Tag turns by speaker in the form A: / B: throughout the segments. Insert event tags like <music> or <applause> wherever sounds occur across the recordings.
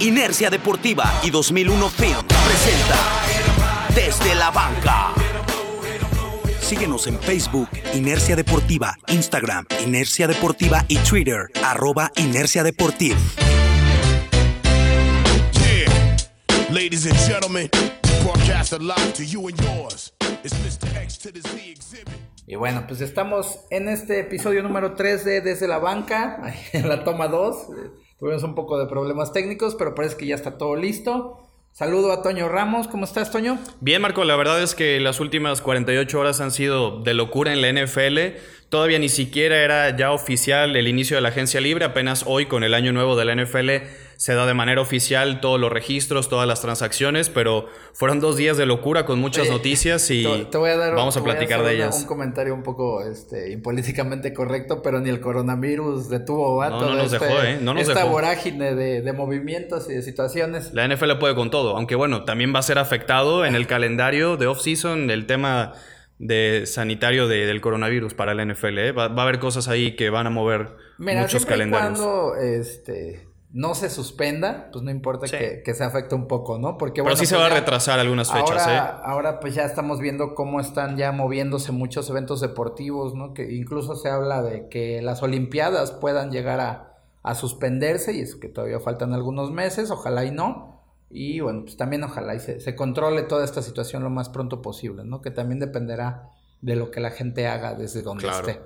A: Inercia Deportiva y 2001 Film presenta Desde la Banca. Síguenos en Facebook, Inercia Deportiva, Instagram, Inercia Deportiva y Twitter, arroba Inercia Deportiva.
B: Yeah. Ladies and gentlemen, broadcast live to you and yours. It's Mr. X to the Z exhibit.
C: Y bueno, pues estamos en este episodio número 3 de Desde la Banca, <laughs> en la toma 2. Tuvimos un poco de problemas técnicos, pero parece que ya está todo listo. Saludo a Toño Ramos, ¿cómo estás, Toño?
D: Bien, Marco, la verdad es que las últimas 48 horas han sido de locura en la NFL. Todavía ni siquiera era ya oficial el inicio de la agencia libre, apenas hoy con el año nuevo de la NFL se da de manera oficial todos los registros, todas las transacciones, pero fueron dos días de locura con muchas
C: Oye,
D: noticias y
C: Te, te voy a dar
D: vamos a platicar de ellas.
C: Un comentario un poco este, impolíticamente correcto, pero ni el coronavirus detuvo va,
D: No, no nos
C: este-
D: dejó, ¿eh? No nos
C: esta
D: dejó.
C: vorágine de, de movimientos y de situaciones.
D: La NFL puede con todo, aunque bueno, también va a ser afectado en el calendario de off-season el tema de sanitario de- del coronavirus para la NFL. ¿eh? Va, va a haber cosas ahí que van a mover
C: Mira,
D: muchos
C: y
D: calendarios.
C: cuando este, no se suspenda, pues no importa
D: Sí.
C: que, que se afecte un poco, ¿no? Porque
D: Pero
C: bueno,
D: sí se
C: pues
D: va a retrasar algunas fechas,
C: ahora,
D: ¿eh?
C: ahora pues ya estamos viendo cómo están ya moviéndose muchos eventos deportivos, ¿no? Que incluso se habla de que las Olimpiadas puedan llegar a, a suspenderse y es que todavía faltan algunos meses, ojalá y no. Y bueno, pues también ojalá y se, se controle toda esta situación lo más pronto posible, ¿no? Que también dependerá de lo que la gente haga desde donde
D: Claro.
C: esté.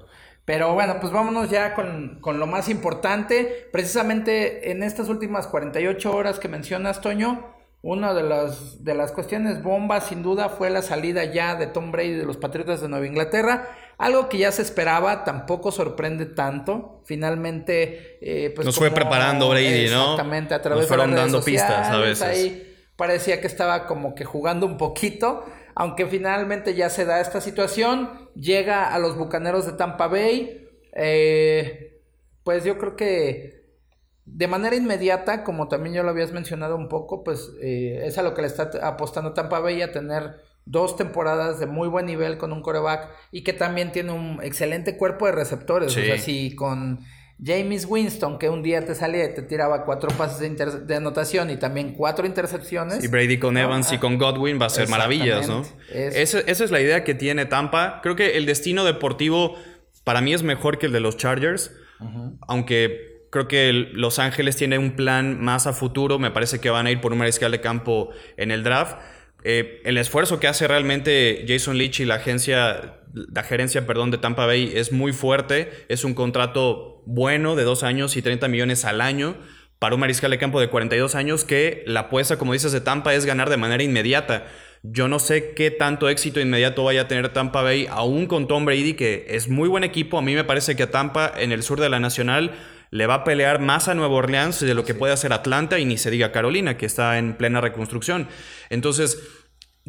C: Pero bueno, pues vámonos ya con, con lo más importante. Precisamente en estas últimas 48 horas que mencionas, Toño, una de las, de las cuestiones bombas, sin duda, fue la salida ya de Tom Brady de los Patriotas de Nueva Inglaterra. Algo que ya se esperaba, tampoco sorprende tanto. Finalmente, eh, pues.
D: Nos fue preparando Brady, ¿no?
C: Exactamente, a través
D: Nos fueron
C: de las redes
D: dando pistas a
C: sociales,
D: veces.
C: ahí parecía que estaba como que jugando un poquito, aunque finalmente ya se da esta situación, llega a los Bucaneros de Tampa Bay, eh, pues yo creo que de manera inmediata, como también ya lo habías mencionado un poco, pues eh, es a lo que le está apostando Tampa Bay a tener dos temporadas de muy buen nivel con un coreback y que también tiene un excelente cuerpo de receptores,
D: Sí.
C: o sea, si con James Winston, que un día te salía y te tiraba cuatro pases de, anotación y también cuatro intercepciones.
D: Y Brady con. Evans y
C: Ah,
D: con Godwin va a ser maravillas, ¿no? Esa, esa es la idea que tiene Tampa. Creo que el destino deportivo para mí es mejor que el de los Chargers, aunque creo que Los Ángeles tiene un plan más a futuro. Me parece que van a ir por un mariscal de campo en el draft. Eh, el esfuerzo que hace realmente Jason Leach y la agencia, la gerencia, perdón, de Tampa Bay es muy fuerte. Es un contrato bueno de dos años y 30 millones al año para un mariscal de campo de 42 años que la apuesta, como dices, de Tampa es ganar de manera inmediata. Yo no sé qué tanto éxito inmediato vaya a tener Tampa Bay, aún con Tom Brady, que es muy buen equipo. A mí me parece que Tampa en el sur de la Nacional le va a pelear más a Nueva Orleans de lo que puede hacer Atlanta y ni se diga Carolina, que está en plena reconstrucción. Entonces,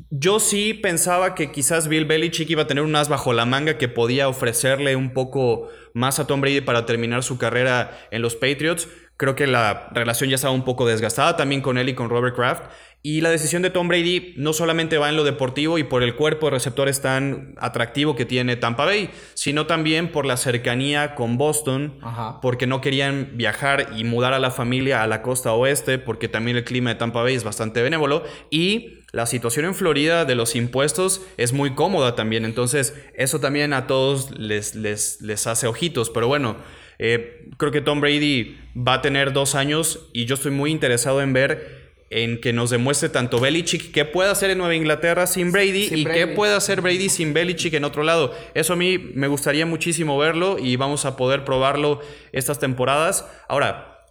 D: yo sí pensaba que quizás Bill Belichick iba a tener un as bajo la manga que podía ofrecerle un poco más a Tom Brady para terminar su carrera en los Patriots. Creo que la relación ya estaba un poco desgastada también con él y con Robert Kraft. Y la decisión de Tom Brady no solamente va en lo deportivo y por el cuerpo de receptores tan atractivo que tiene Tampa Bay, sino también por la cercanía con Boston,
C: Ajá.
D: porque no querían viajar y mudar a la familia a la costa oeste, porque también el clima de Tampa Bay es bastante benévolo. Y la situación en Florida de los impuestos es muy cómoda también. Entonces, eso también a todos les, les, les hace ojitos. Pero bueno, eh, creo que Tom Brady va a tener dos años y yo estoy muy interesado en ver en que nos demuestre tanto Belichick qué puede hacer en Nueva Inglaterra sin Brady
C: Sin
D: y qué puede hacer Brady sin Belichick en otro lado. Eso a mí me gustaría muchísimo verlo y vamos a poder probarlo estas temporadas. Ahora,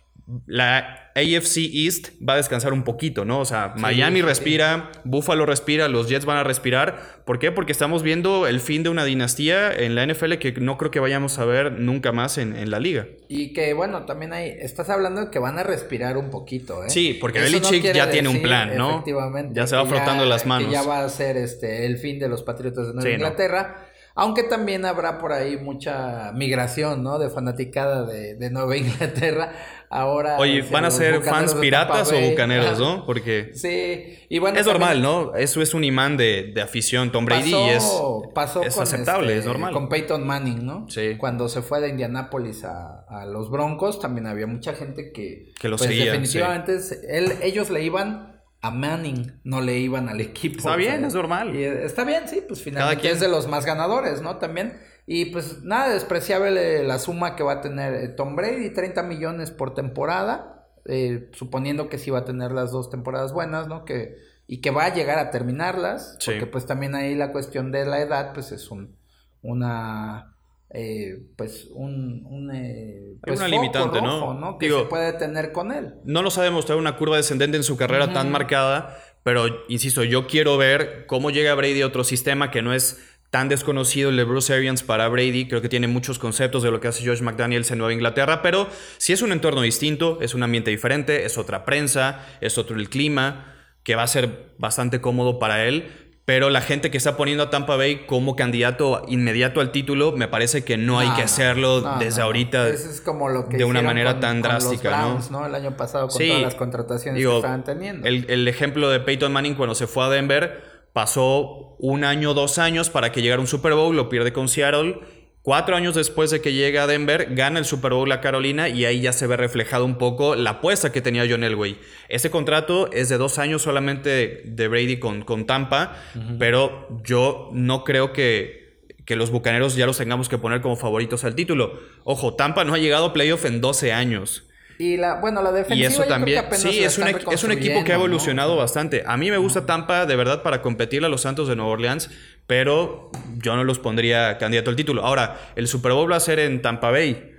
D: la AFC East va a descansar un poquito, ¿no? O sea, Miami
C: sí, sí.
D: respira, Buffalo respira, los Jets van a respirar. ¿Por qué? Porque estamos viendo el fin de una dinastía en la NFL que no creo que vayamos a ver nunca más en, en la liga.
C: Y que bueno, también hay, estás hablando de que van a respirar un poquito, ¿eh?
D: Sí, porque
C: no
D: Belichick ya tiene un plan, ¿no?
C: Efectivamente.
D: Ya se va frotando las manos.
C: Que ya va a ser este, el fin de los Patriotas de Nueva
D: Sí, no.
C: Inglaterra. Aunque también habrá por ahí mucha migración, ¿no? De fanaticada de, de Nueva <laughs> Inglaterra. Ahora.
D: Oye, ¿van a ser fans piratas o bucaneros, no? Porque
C: Sí. Y bueno,
D: es normal, ¿no? Eso es un imán de, de afición. Tom Brady
C: pasó,
D: y es,
C: pasó
D: es aceptable,
C: este,
D: es normal.
C: Con Peyton Manning, ¿no?
D: Sí.
C: Cuando se fue de Indianápolis a, a los Broncos, también había mucha gente que.
D: Que lo
C: pues,
D: seguía,
C: Definitivamente, él, ellos le iban a Manning, no le iban al equipo.
D: Está bien, es normal.
C: Y eh, está bien, sí, pues finalmente
D: quien.
C: es de los más ganadores, ¿no? También. Y pues nada, despreciable la suma que va a tener eh, Tom Brady, 30 millones por temporada, eh, suponiendo que sí va a tener las dos temporadas buenas, ¿no? Que, y que va a llegar a terminarlas,
D: Sí.
C: porque pues también ahí la cuestión de la edad, pues es un, una, eh, pues un, un eh, pues,
D: una limitante, ¿no?
C: Que
D: Digo-
C: se puede tener con él.
D: no nos ha demostrado una curva descendente en su carrera tan marcada, pero insisto, yo quiero ver cómo llega Brady a otro sistema que no es tan desconocido el de Bruce Arians para Brady. Creo que tiene muchos conceptos de lo que hace Josh McDaniels en Nueva Inglaterra, pero si es un entorno distinto, es un ambiente diferente, es otra prensa, es otro el clima, que va a ser bastante cómodo para él. Pero la gente que está poniendo a Tampa Bay como candidato inmediato al título, me parece que no hay
C: No,
D: que hacerlo
C: no,
D: desde
C: no,
D: ahorita.
C: Eso es como lo que
D: de una manera
C: con-
D: tan
C: con
D: drástica,
C: los
D: ¿no?
C: Browns, ¿no? El año pasado con
D: Sí.
C: todas las contrataciones
D: Digo,
C: que estaban teniendo.
D: El, el ejemplo de Peyton Manning cuando se fue a Denver, pasó un año, dos años para que llegara un Super Bowl, lo pierde con Seattle. Cuatro años después de que llega a Denver, gana el Super Bowl a Carolina y ahí ya se ve reflejado un poco la apuesta que tenía John Elway. Este contrato es de dos años solamente de Brady con, con Tampa, pero yo no creo que, que los Bucaneros ya los tengamos que poner como favoritos al título. Ojo, Tampa no ha llegado a playoff en 12 años.
C: Y la, bueno, la defensiva
D: Y eso
C: yo creo que
D: también, sí, es un, es un equipo que ha evolucionado bastante. A mí me gusta Tampa de verdad para competir a los Santos de Nueva Orleans, pero yo no los pondría candidato al título. Ahora, el Super Bowl va a ser en Tampa Bay.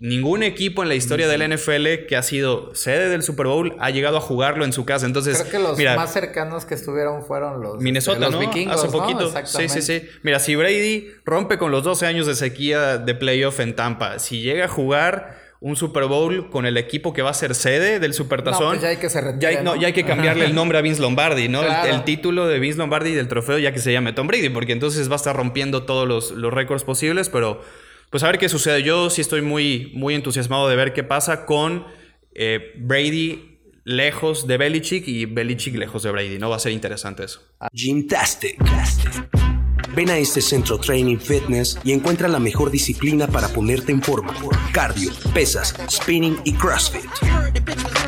D: Ningún equipo en la historia del NFL que ha sido sede del Super Bowl ha llegado a jugarlo en su casa. Entonces,
C: Creo que los
D: mira,
C: más cercanos que estuvieron fueron los,
D: Minnesota,
C: los
D: ¿no?
C: vikingos,
D: Hace
C: ¿no?
D: poquito. Sí, sí,
C: Exactamente.
D: sí. Mira, si Brady rompe con los 12 años de sequía de playoff en Tampa, si llega a jugar un Super Bowl con el equipo que va a ser sede del Supertazón,
C: No, pues ya hay que se retire,
D: ya hay, no,
C: ¿no?
D: ya hay que cambiarle el nombre a Vince Lombardi, ¿no? El-
C: Claro.
D: El, título de Vince Lombardi y del trofeo ya que se llame Tom Brady, porque entonces va a estar rompiendo todos los, los récords posibles, pero pues a ver qué sucede. Yo sí estoy muy, muy entusiasmado de ver qué pasa con eh, Brady lejos de Belichick y Belichick lejos de Brady, ¿no? Va a ser interesante eso.
A: Gymtastic. Ven a este centro Training Fitness y encuentra la mejor disciplina para ponerte en forma. Cardio, pesas, spinning y CrossFit.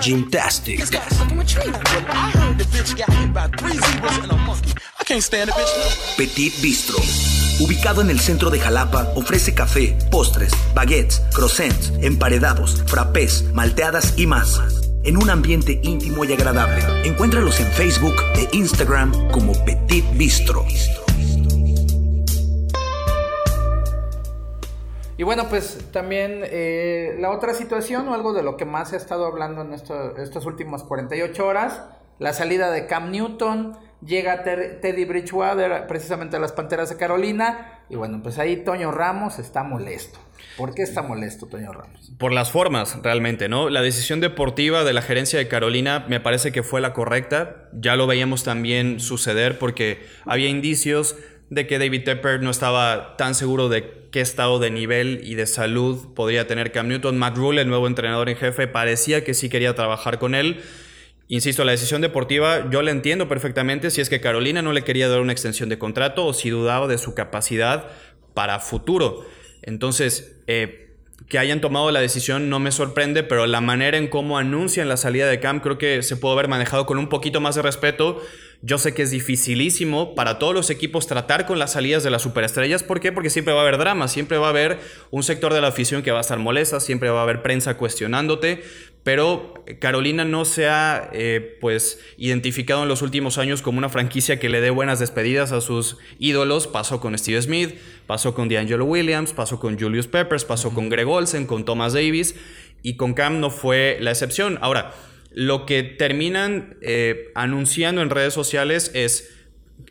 A: Gymtastic. Petit Bistro. Ubicado en el centro de Jalapa, ofrece café, postres, baguettes, croissants, emparedados, frappés, malteadas y más. En un ambiente íntimo y agradable. Encuéntralos en Facebook e Instagram como Petit Bistro.
C: Y bueno, pues también eh, la otra situación o algo de lo que más se ha estado hablando en esto- estas últimas 48 horas, la salida de Cam Newton, llega Ter- Teddy Bridgewater precisamente a las Panteras de Carolina y bueno, pues ahí Toño Ramos está molesto. ¿Por qué está molesto Toño Ramos?
D: Por las formas, realmente, ¿no? La decisión deportiva de la gerencia de Carolina me parece que fue la correcta. Ya lo veíamos también suceder porque había indicios de que David Tepper no estaba tan seguro de qué estado de nivel y de salud podría tener Cam Newton. Matt Rule, el nuevo entrenador en jefe, parecía que sí quería trabajar con él. Insisto, la decisión deportiva yo la entiendo perfectamente si es que Carolina no le quería dar una extensión de contrato o si dudaba de su capacidad para futuro. Entonces, eh, que hayan tomado la decisión no me sorprende, pero la manera en cómo anuncian la salida de Cam creo que se puede haber manejado con un poquito más de respeto. Yo sé que es dificilísimo para todos los equipos tratar con las salidas de las superestrellas. ¿Por qué? Porque siempre va a haber drama, siempre va a haber un sector de la afición que va a estar molesta, siempre va a haber prensa cuestionándote. Pero Carolina no se ha eh, pues identificado en los últimos años como una franquicia que le dé buenas despedidas a sus ídolos. Pasó con Steve Smith, pasó con D'Angelo Williams, pasó con Julius Peppers, pasó con Greg Olsen, con Thomas Davis y con Cam no fue la excepción. Ahora, lo que terminan eh, anunciando en redes sociales es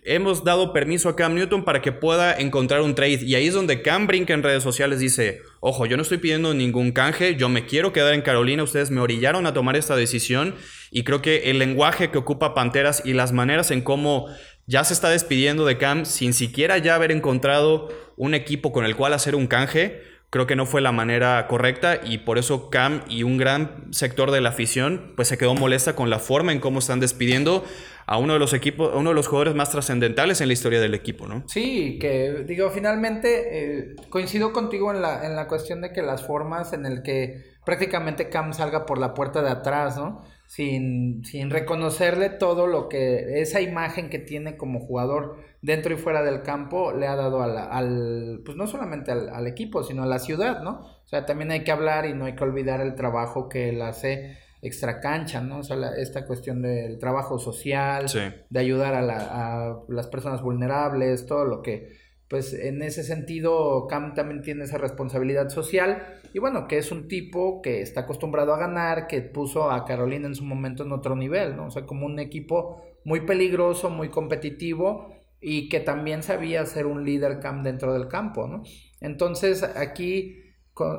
D: hemos dado permiso a Cam Newton para que pueda encontrar un trade. Y ahí es donde Cam brinca en redes sociales, dice, ojo, yo no estoy pidiendo ningún canje, yo me quiero quedar en Carolina, ustedes me orillaron a tomar esta decisión. Y creo que el lenguaje que ocupa Panteras y las maneras en cómo ya se está despidiendo de Cam sin siquiera ya haber encontrado un equipo con el cual hacer un canje, creo que no fue la manera correcta y por eso Cam y un gran sector de la afición pues se quedó molesta con la forma en cómo están despidiendo a uno de los equipos, a uno de los jugadores más trascendentales en la historia del equipo, ¿no?
C: Sí, que digo, finalmente eh, coincido contigo en la, en la cuestión de que las formas en el que prácticamente Cam salga por la puerta de atrás, ¿no? Sin, sin reconocerle todo lo que, esa imagen que tiene como jugador dentro y fuera del campo le ha dado al, al pues no solamente al, al equipo, sino a la ciudad, ¿no? O sea, también hay que hablar y no hay que olvidar el trabajo que él hace extra cancha, ¿no? O sea, la- esta cuestión del trabajo social,
D: Sí.
C: de ayudar a, la- a las personas vulnerables, todo lo que, pues en ese sentido, Cam también tiene esa responsabilidad social. Y bueno, que es un tipo que está acostumbrado a ganar, que puso a Carolina en su momento en otro nivel, ¿no? O sea, como un equipo muy peligroso, muy competitivo y que también sabía ser un líder Cam dentro del campo, ¿no? Entonces, aquí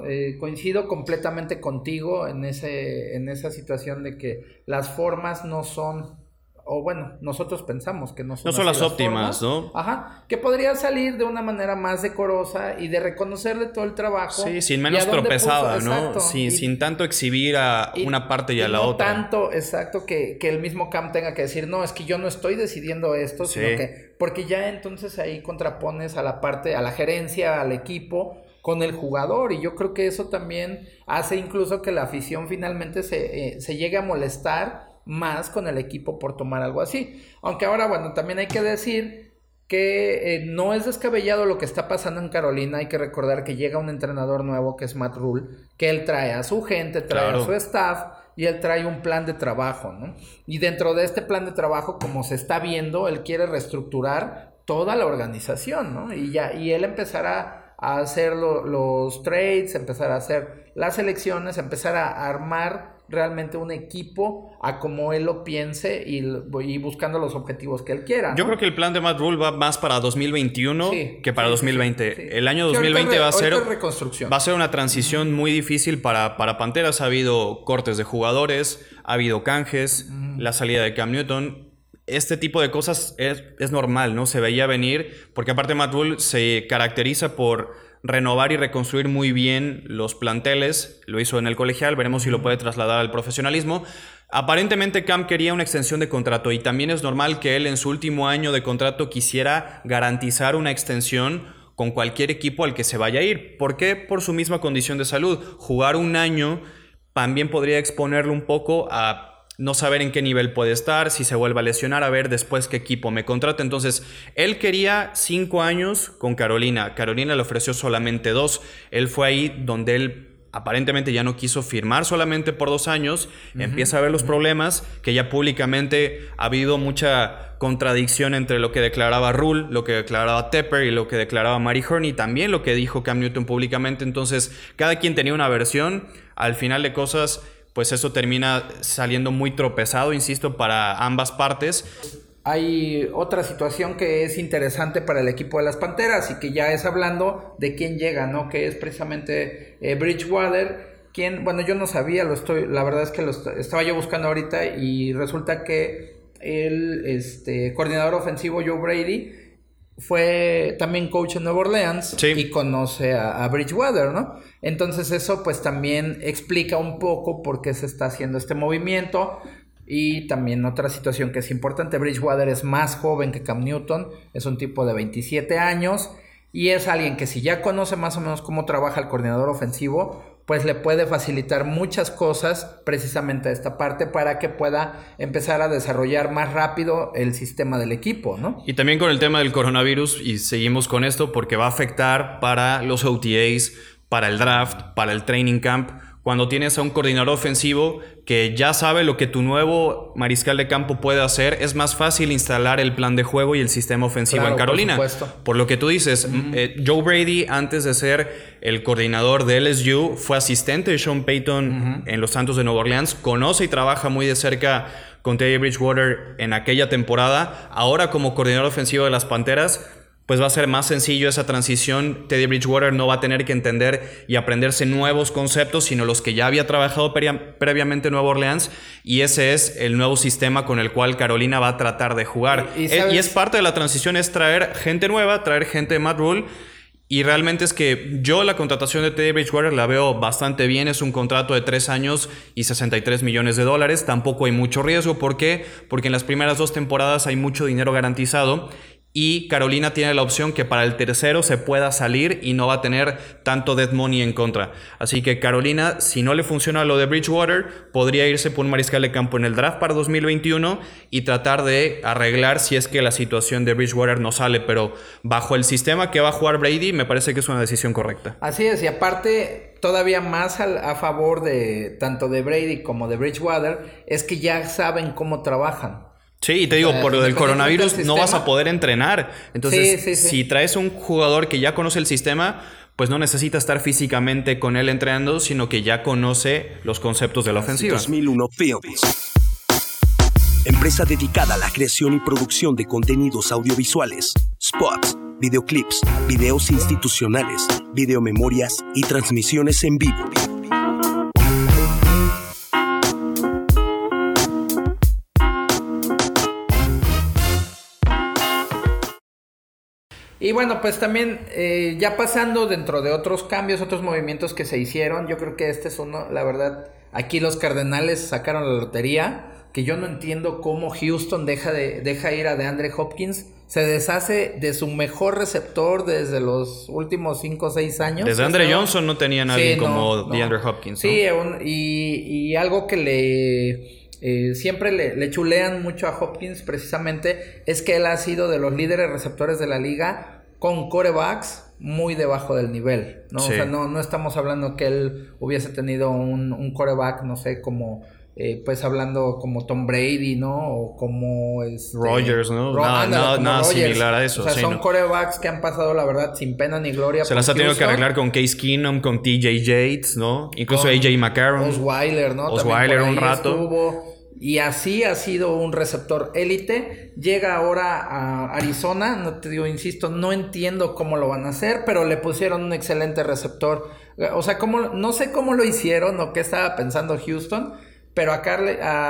C: eh, coincido completamente contigo en, ese, en esa situación de que las formas no son, o bueno, nosotros pensamos que no son,
D: No son
C: así
D: las óptimas,
C: formas.
D: ¿no?
C: Ajá, que podría salir de una manera más decorosa y de reconocerle todo el trabajo.
D: Sí, sin menos tropezada,
C: puso-
D: ¿no?
C: exacto,
D: Sin,
C: y-
D: sin tanto exhibir a
C: y-
D: una parte y a la
C: no
D: otra.
C: tanto, exacto, que, que el mismo Cam tenga que decir, no, es que yo no estoy decidiendo esto,
D: Sí.
C: sino que, porque ya entonces ahí contrapones a la parte, a la gerencia, al equipo, con el jugador, y yo creo que eso también hace incluso que la afición finalmente se, eh, se llegue a molestar más con el equipo por tomar algo así. Aunque ahora, bueno, también hay que decir que eh, no es descabellado lo que está pasando en Carolina. Hay que recordar que llega un entrenador nuevo que es Matt Rule, que él trae a su gente, trae
D: Claro.
C: a su staff y él trae un plan de trabajo, ¿no? Y dentro de este plan de trabajo, como se está viendo, él quiere reestructurar toda la organización, ¿no? Y ya, y él empezará a hacer lo- los trades, empezar a hacer las elecciones, empezar a armar realmente un equipo a como él lo piense y, y buscando los objetivos que él quiera.
D: Yo creo que el plan de Matt Rule va más para 2021
C: Sí,
D: que para
C: sí, sí,
D: 2020.
C: sí, sí.
D: El año
C: Sí, ahorita
D: 2020 va a ser
C: reconstrucción.
D: va a ser una transición muy difícil para, para Panteras. Ha habido cortes de jugadores, ha habido canjes, la salida de Cam Newton. Este tipo de cosas es, es normal, ¿no? Se veía venir, porque aparte Matt Rule se caracteriza por renovar y reconstruir muy bien los planteles. Lo hizo en el colegial, veremos si lo puede trasladar al profesionalismo. Aparentemente Cam quería una extensión de contrato y también es normal que él en su último año de contrato quisiera garantizar una extensión con cualquier equipo al que se vaya a ir. ¿Por qué? Por su misma condición de salud. Jugar un año también podría exponerlo un poco a no saber en qué nivel puede estar, si se vuelve a lesionar, a ver después qué equipo me contrata. Entonces, él quería cinco años con Carolina. Carolina le ofreció solamente dos. Él fue ahí donde él aparentemente ya no quiso firmar solamente por dos años. Empieza a ver los problemas, que ya públicamente ha habido mucha contradicción entre lo que declaraba Rule, lo que declaraba Tepper y lo que declaraba Mary Horn y también lo que dijo Cam Newton públicamente. Entonces, cada quien tenía una versión. Al final de cosas, pues eso termina saliendo muy tropezado, insisto, para ambas partes.
C: Hay otra situación que es interesante para el equipo de las Panteras y que ya es hablando de quién llega, ¿no? Que es precisamente eh, Bridgewater, quien, bueno, yo no sabía, lo estoy, la verdad es que lo est- estaba yo buscando ahorita y resulta que el este, coordinador ofensivo Joe Brady fue también coach en Nueva Orleans
D: Sí.
C: y conoce a, a Bridgewater, ¿no? Entonces eso pues también explica un poco por qué se está haciendo este movimiento y también otra situación que es importante, Bridgewater es más joven que Cam Newton, es un tipo de 27 años y es alguien que si ya conoce más o menos cómo trabaja el coordinador ofensivo, pues le puede facilitar muchas cosas precisamente a esta parte para que pueda empezar a desarrollar más rápido el sistema del equipo, ¿no?
D: Y también con el tema del coronavirus, y seguimos con esto porque va a afectar para los OTAs, para el draft, para el training camp. Cuando tienes a un coordinador ofensivo que ya sabe lo que tu nuevo mariscal de campo puede hacer, es más fácil instalar el plan de juego y el sistema ofensivo
C: Claro,
D: en
C: por
D: Carolina.
C: supuesto.
D: Por lo que tú dices, eh, Joe Brady, antes de ser el coordinador de LSU, fue asistente de Sean Payton en los Santos de Nueva Orleans, conoce y trabaja muy de cerca con Teddy Bridgewater en aquella temporada. Ahora como coordinador ofensivo de las Panteras, pues va a ser más sencillo esa transición. Teddy Bridgewater no va a tener que entender y aprenderse nuevos conceptos, sino los que ya había trabajado previamente en Nueva Orleans. Y ese es el nuevo sistema con el cual Carolina va a tratar de jugar. Y, eh, es parte de la transición, es traer gente nueva, traer gente de Matt Rule. Y realmente es que yo la contratación de Teddy Bridgewater la veo bastante bien. Es un contrato de tres años y 63 millones de dólares. Tampoco hay mucho riesgo. ¿Por qué? Porque en las primeras dos temporadas hay mucho dinero garantizado y Carolina tiene la opción que para el tercero se pueda salir y no va a tener tanto dead money en contra. Así que Carolina, si no le funciona lo de Bridgewater, podría irse por un mariscal de campo en el draft para 2021 y tratar de arreglar si es que la situación de Bridgewater no sale. Pero bajo el sistema que va a jugar Brady, me parece que es una decisión correcta.
C: Así es, y aparte, todavía más a, a favor de tanto de Brady como de Bridgewater, es que ya saben cómo trabajan.
D: Sí, y te digo, por lo del coronavirus no vas a poder entrenar. Entonces, si traes un jugador que ya conoce el sistema, pues no necesita estar físicamente con él entrenando, sino que ya conoce los conceptos de la ofensiva.
A: 2001 Films. Empresa dedicada a la creación y producción de contenidos audiovisuales, spots, videoclips, videos institucionales, videomemorias y transmisiones en vivo
C: Y bueno, pues también eh, ya pasando dentro de otros cambios, otros movimientos que se hicieron, yo creo que este es uno, la verdad, aquí los Cardenales sacaron la lotería, que yo no entiendo cómo Houston deja, de, deja ir a DeAndre Hopkins, se deshace de su mejor receptor desde los últimos 5 o 6 años.
D: Desde Andre Johnson no tenía nadie como DeAndre Hopkins.
C: Sí, y, y algo que le... Eh, siempre le, le, chulean mucho a Hopkins precisamente es que él ha sido de los líderes receptores de la liga con corebacks muy debajo del nivel, ¿no? O sea, no, no estamos hablando que él hubiese tenido un, un coreback, no sé, como... Eh, pues hablando como Tom Brady, ¿no? O como
D: este, Rogers, ¿no? nada, nada, similar a eso.
C: O sea, son corebacks que han pasado, la verdad, sin pena ni gloria.
D: Se las ha tenido que arreglar con Case Keenum, con TJ Yates, ¿no? Incluso AJ McCarron.
C: Osweiler, ¿no?
D: Osweiler un rato.
C: Y así ha sido un receptor élite. Llega ahora a Arizona. No te digo, insisto, no entiendo cómo lo van a hacer, pero le pusieron un excelente receptor. O sea, cómo, no sé cómo lo hicieron o qué estaba pensando Houston. Pero a,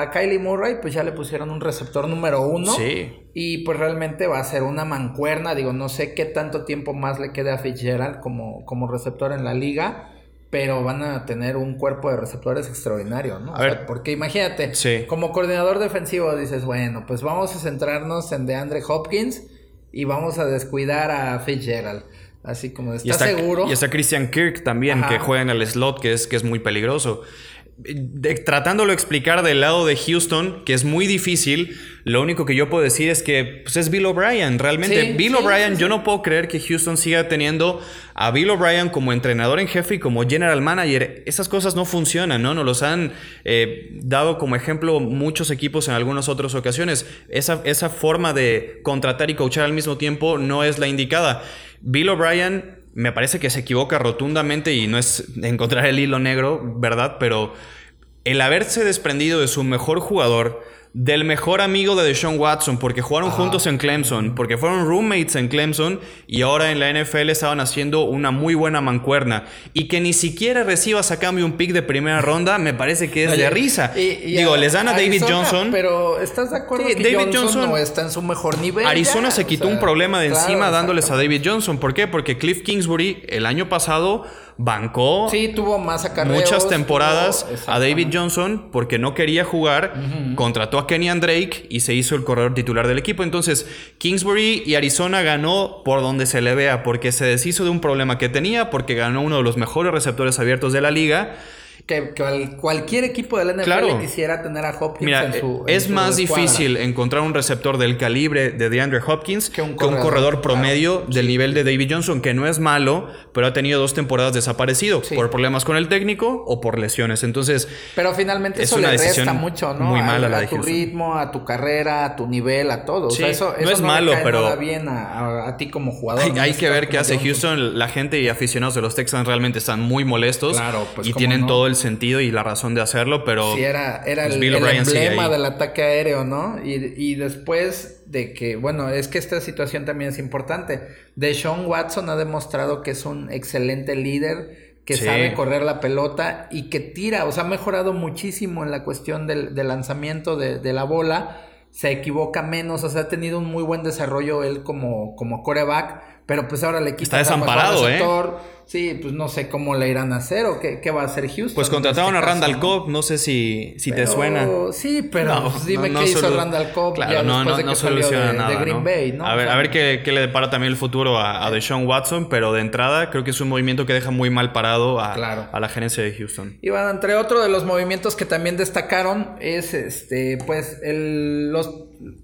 C: a Kylie Murray, pues ya le pusieron un receptor número uno.
D: Sí.
C: Y pues realmente va a ser una mancuerna. Digo, no sé qué tanto tiempo más le quede a Fitzgerald como, como receptor en la liga pero van a tener un cuerpo de receptores extraordinario, ¿no? A ver, porque imagínate, como coordinador defensivo dices, bueno, pues vamos a centrarnos en DeAndre Hopkins y vamos a descuidar a Fitzgerald. Así como está, seguro.
D: Y está Christian Kirk también, que juega en el slot, que es, que es muy peligroso tratándolo de explicar del lado de Houston, que es muy difícil, lo único que yo puedo decir es que pues, es Bill O'Brien. Realmente, Bill O'Brien, yo no puedo creer que Houston siga teniendo a Bill O'Brien como entrenador en jefe y como general manager. Esas cosas no funcionan, ¿no? Nos los han eh, dado como ejemplo muchos equipos en algunas otras ocasiones. Esa, esa forma de contratar y coachar al mismo tiempo no es la indicada. Bill O'Brien me parece que se equivoca rotundamente y no es encontrar el hilo negro, ¿verdad? Pero el haberse desprendido de su mejor jugador, del mejor amigo de Deshaun Watson, porque jugaron juntos en Clemson, porque fueron roommates en Clemson y ahora en la NFL estaban haciendo una muy buena mancuerna. Y que ni siquiera recibas a cambio un pick de primera ronda, me parece que es de risa. Digo, les dan a David Johnson.
C: Pero ¿estás de acuerdo que David Johnson, no está en su mejor nivel?
D: Arizona se quitó un problema de encima dándoles a David Johnson. ¿Por qué? Porque Cliff Kingsbury el año pasado bancó
C: sí, tuvo más
D: muchas temporadas a David Johnson porque no quería jugar, contrató a Kenyan Drake y se hizo el corredor titular del equipo. Entonces, Kingsbury y Arizona ganó por donde se le vea, porque se deshizo de un problema que tenía, porque ganó uno de los mejores receptores abiertos de la liga
C: que, cualquier equipo de la NFL quisiera tener a Hopkins en su.
D: es más difícil encontrar un receptor del calibre de DeAndre Hopkins que un corredor, promedio del nivel de David Johnson, que no es malo, pero ha tenido dos temporadas desaparecido por problemas con el técnico o por lesiones. Entonces.
C: Pero finalmente eso le resta mucho, ¿no?
D: Muy mala a,
C: a tu ritmo, a tu carrera, a tu nivel, a todo. eso,
D: no es malo, pero.
C: bien a, ti como jugador.
D: Hay, que ver qué hace Houston. La gente y aficionados de los Texans realmente están muy molestos. Pues, y tienen todo el sentido y la razón de hacerlo, pero...
C: Sí, era, era
D: pues
C: el, el emblema del ataque aéreo, ¿no? Y, y después de que, bueno, es que esta situación también es importante. Deshaun Watson ha demostrado que es un excelente líder, que
D: Sí.
C: sabe correr la pelota y que tira, o sea, ha mejorado muchísimo en la cuestión del, del lanzamiento de, de la bola. Se equivoca menos, o sea, ha tenido un muy buen desarrollo él como, como coreback, pero pues ahora le quita
D: Está desamparado, ¿eh?
C: receptor. Sí, pues no sé cómo le irán a hacer o qué, qué va a hacer Houston.
D: Pues contrataron
C: este
D: a Randall
C: caso, ¿no?
D: Cobb, no sé si, si te suena.
C: Sí, pero
D: No,
C: pues, dime
D: no, no
C: qué hizo Randall Cobb
D: Claro,
C: ya
D: no,
C: después
D: no,
C: de que
D: no
C: salió
D: soluciona
C: de, de
D: nada,
C: Green
D: ¿no?
C: Bay, ¿no?
D: A
C: O
D: ver,
C: sea,
D: a ver qué, qué le depara también el futuro a, a Deshaun Watson, pero de entrada creo que es un movimiento que deja muy mal parado a,
C: Claro.
D: a la gerencia de Houston.
C: Y bueno, entre otro de los movimientos que también destacaron es este, pues, el, los,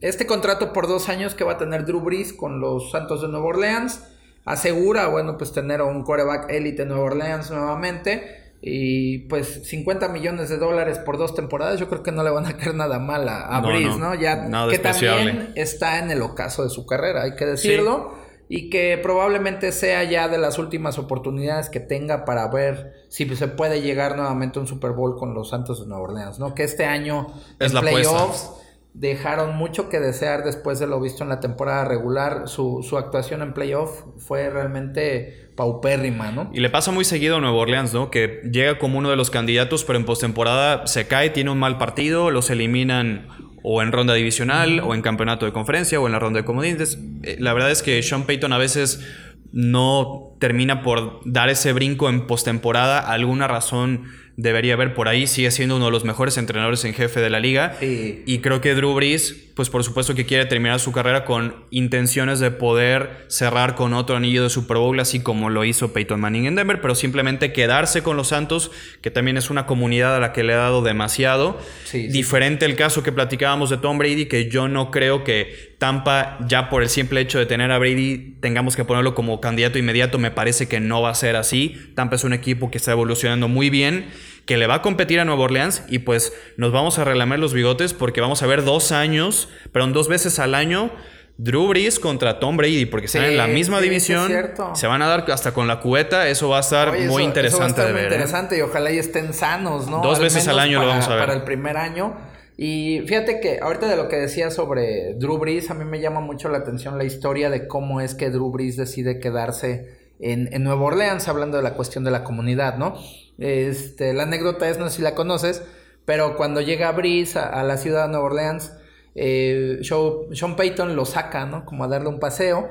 C: este contrato por dos años que va a tener Drew Brees con los Santos de Nueva Orleans. Asegura, bueno, pues tener un coreback élite en Nueva Orleans nuevamente. Y pues 50 millones de dólares por dos temporadas, yo creo que no le van a caer nada mal a, a
D: No,
C: Brees,
D: no.
C: ¿no? Ya
D: Nada
C: que también está en el ocaso de su carrera, hay que decirlo. Y que probablemente sea ya de las últimas oportunidades que tenga para ver si se puede llegar nuevamente a un Super Bowl con los Santos de Nueva Orleans, ¿no? Que este año
D: Es
C: en
D: la
C: playoffs dejaron mucho que desear después de lo visto en la temporada regular. Su, su actuación en playoff fue realmente paupérrima, ¿no?
D: Y le pasa muy seguido a Nueva Orleans, ¿no? Que llega como uno de los candidatos, pero en postemporada se cae, tiene un mal partido, los eliminan o en ronda divisional, o en campeonato de conferencia, o en la ronda de comodines. Eh, La verdad es que Sean Payton a veces no termina por dar ese brinco en postemporada. Alguna razón debería haber por ahí. Sigue siendo uno de los mejores entrenadores en jefe de la liga.
C: Sí.
D: Y creo que Drew Brees, pues por supuesto que quiere terminar su carrera con intenciones de poder cerrar con otro anillo de Super Bowl, así como lo hizo Peyton Manning en Denver, pero simplemente quedarse con los Santos, que también es una comunidad a la que le ha dado demasiado.
C: Sí, sí.
D: Diferente el caso que platicábamos de Tom Brady, que yo no creo que Tampa, ya por el simple hecho de tener a Brady, tengamos que ponerlo como candidato inmediato. Me parece que no va a ser así. Tampa es un equipo que está evolucionando muy bien que le va a competir a Nueva Orleans y pues nos vamos a relamer los bigotes porque vamos a ver dos años, perdón, dos veces al año, Drew Brees contra Tom Brady, porque están
C: Sí,
D: en la misma
C: sí,
D: división, se van a dar hasta con la cubeta, eso va a estar
C: Oye,
D: muy
C: eso-
D: interesante
C: eso va a estar
D: de
C: muy
D: ver. ¿eh?
C: interesante y ojalá y estén sanos, ¿no?
D: Dos veces al año lo
C: para-
D: vamos a ver.
C: Para el primer año. Y fíjate que ahorita de lo que decía sobre Drew Brees, a mí me llama mucho la atención la historia de cómo es que Drew Brees decide quedarse en, en Nueva Orleans, hablando de la cuestión de la comunidad, ¿no? Este, la anécdota es, no sé si la conoces, pero cuando llega Brees a, a la ciudad de Nueva Orleans, eh, Shaw- Sean Payton lo saca, ¿no? Como a darle un paseo.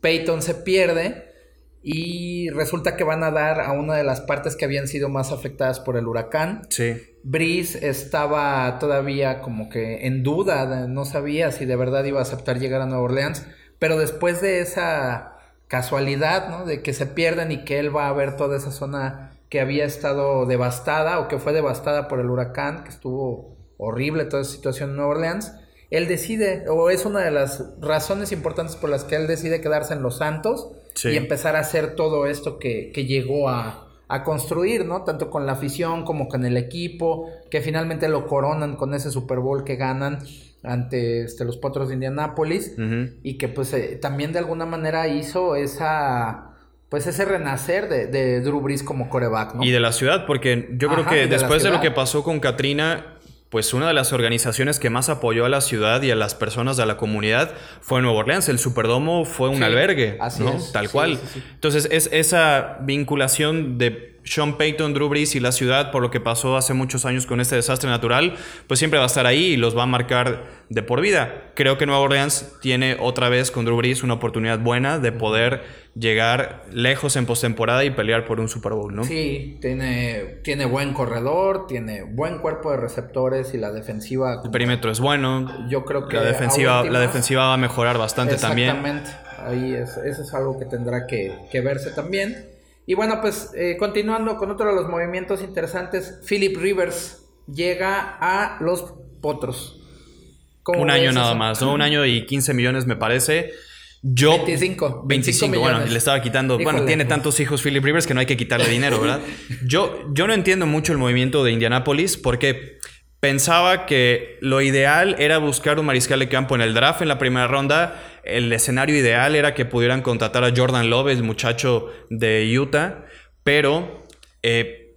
C: Peyton se pierde y resulta que van a dar a una de las partes que habían sido más afectadas por el huracán.
D: Sí.
C: Breeze estaba todavía como que en duda, no sabía si de verdad iba a aceptar llegar a Nueva Orleans, pero después de esa casualidad, ¿no? De que se pierden y que él va a ver toda esa zona que había estado devastada o que fue devastada por el huracán, que estuvo horrible toda esa situación en Nueva Orleans, él decide, o es una de las razones importantes por las que él decide quedarse en Los Santos
D: Sí.
C: y empezar a hacer todo esto que, que llegó a, a construir, ¿no? Tanto con la afición como con el equipo, que finalmente lo coronan con ese Super Bowl que ganan ante este, los Potros de Indianápolis y que pues eh, también de alguna manera hizo esa pues ese renacer de, de Drew Brees como coreback, ¿no?
D: Y de la ciudad, porque yo creo
C: Ajá,
D: que
C: de
D: después de, lo que pasó con Katrina, pues una de las organizaciones que más apoyó a la ciudad y a las personas de la comunidad fue Nueva Orleans. El Superdomo fue un
C: Sí,
D: albergue,
C: así
D: ¿no?
C: es.
D: Tal
C: Sí,
D: cual.
C: sí.
D: Entonces, es esa vinculación de Sean Payton, Drew Brees y la ciudad por lo que pasó hace muchos años con este desastre natural, pues siempre va a estar ahí y los va a marcar de por vida. Creo que Nueva Orleans tiene otra vez con Drew Brees una oportunidad buena de poder llegar lejos en postemporada y pelear por un Super Bowl, ¿no?
C: Sí, tiene, tiene buen corredor, tiene buen cuerpo de receptores y la defensiva.
D: El perímetro es bueno.
C: Yo creo que
D: la defensiva, la defensiva va a mejorar bastante también.
C: Exactamente. Ahí es, eso es algo que tendrá que, que verse también. Y bueno, pues eh, continuando con otro de los movimientos interesantes, Philip Rivers llega a los Potros. ¿Cómo
D: Un año nada más, ¿no? Un año y 15 millones me parece. Yo
C: 25,
D: 25, bueno, le estaba quitando. Bueno, tiene tantos hijos Philip Rivers que no hay que quitarle dinero, ¿verdad? <laughs> Yo, yo no entiendo mucho el movimiento de Indianapolis porque pensaba que lo ideal era buscar un mariscal de campo en el draft en la primera ronda. El escenario ideal era que pudieran contratar a Jordan Love, el muchacho de Utah, pero eh,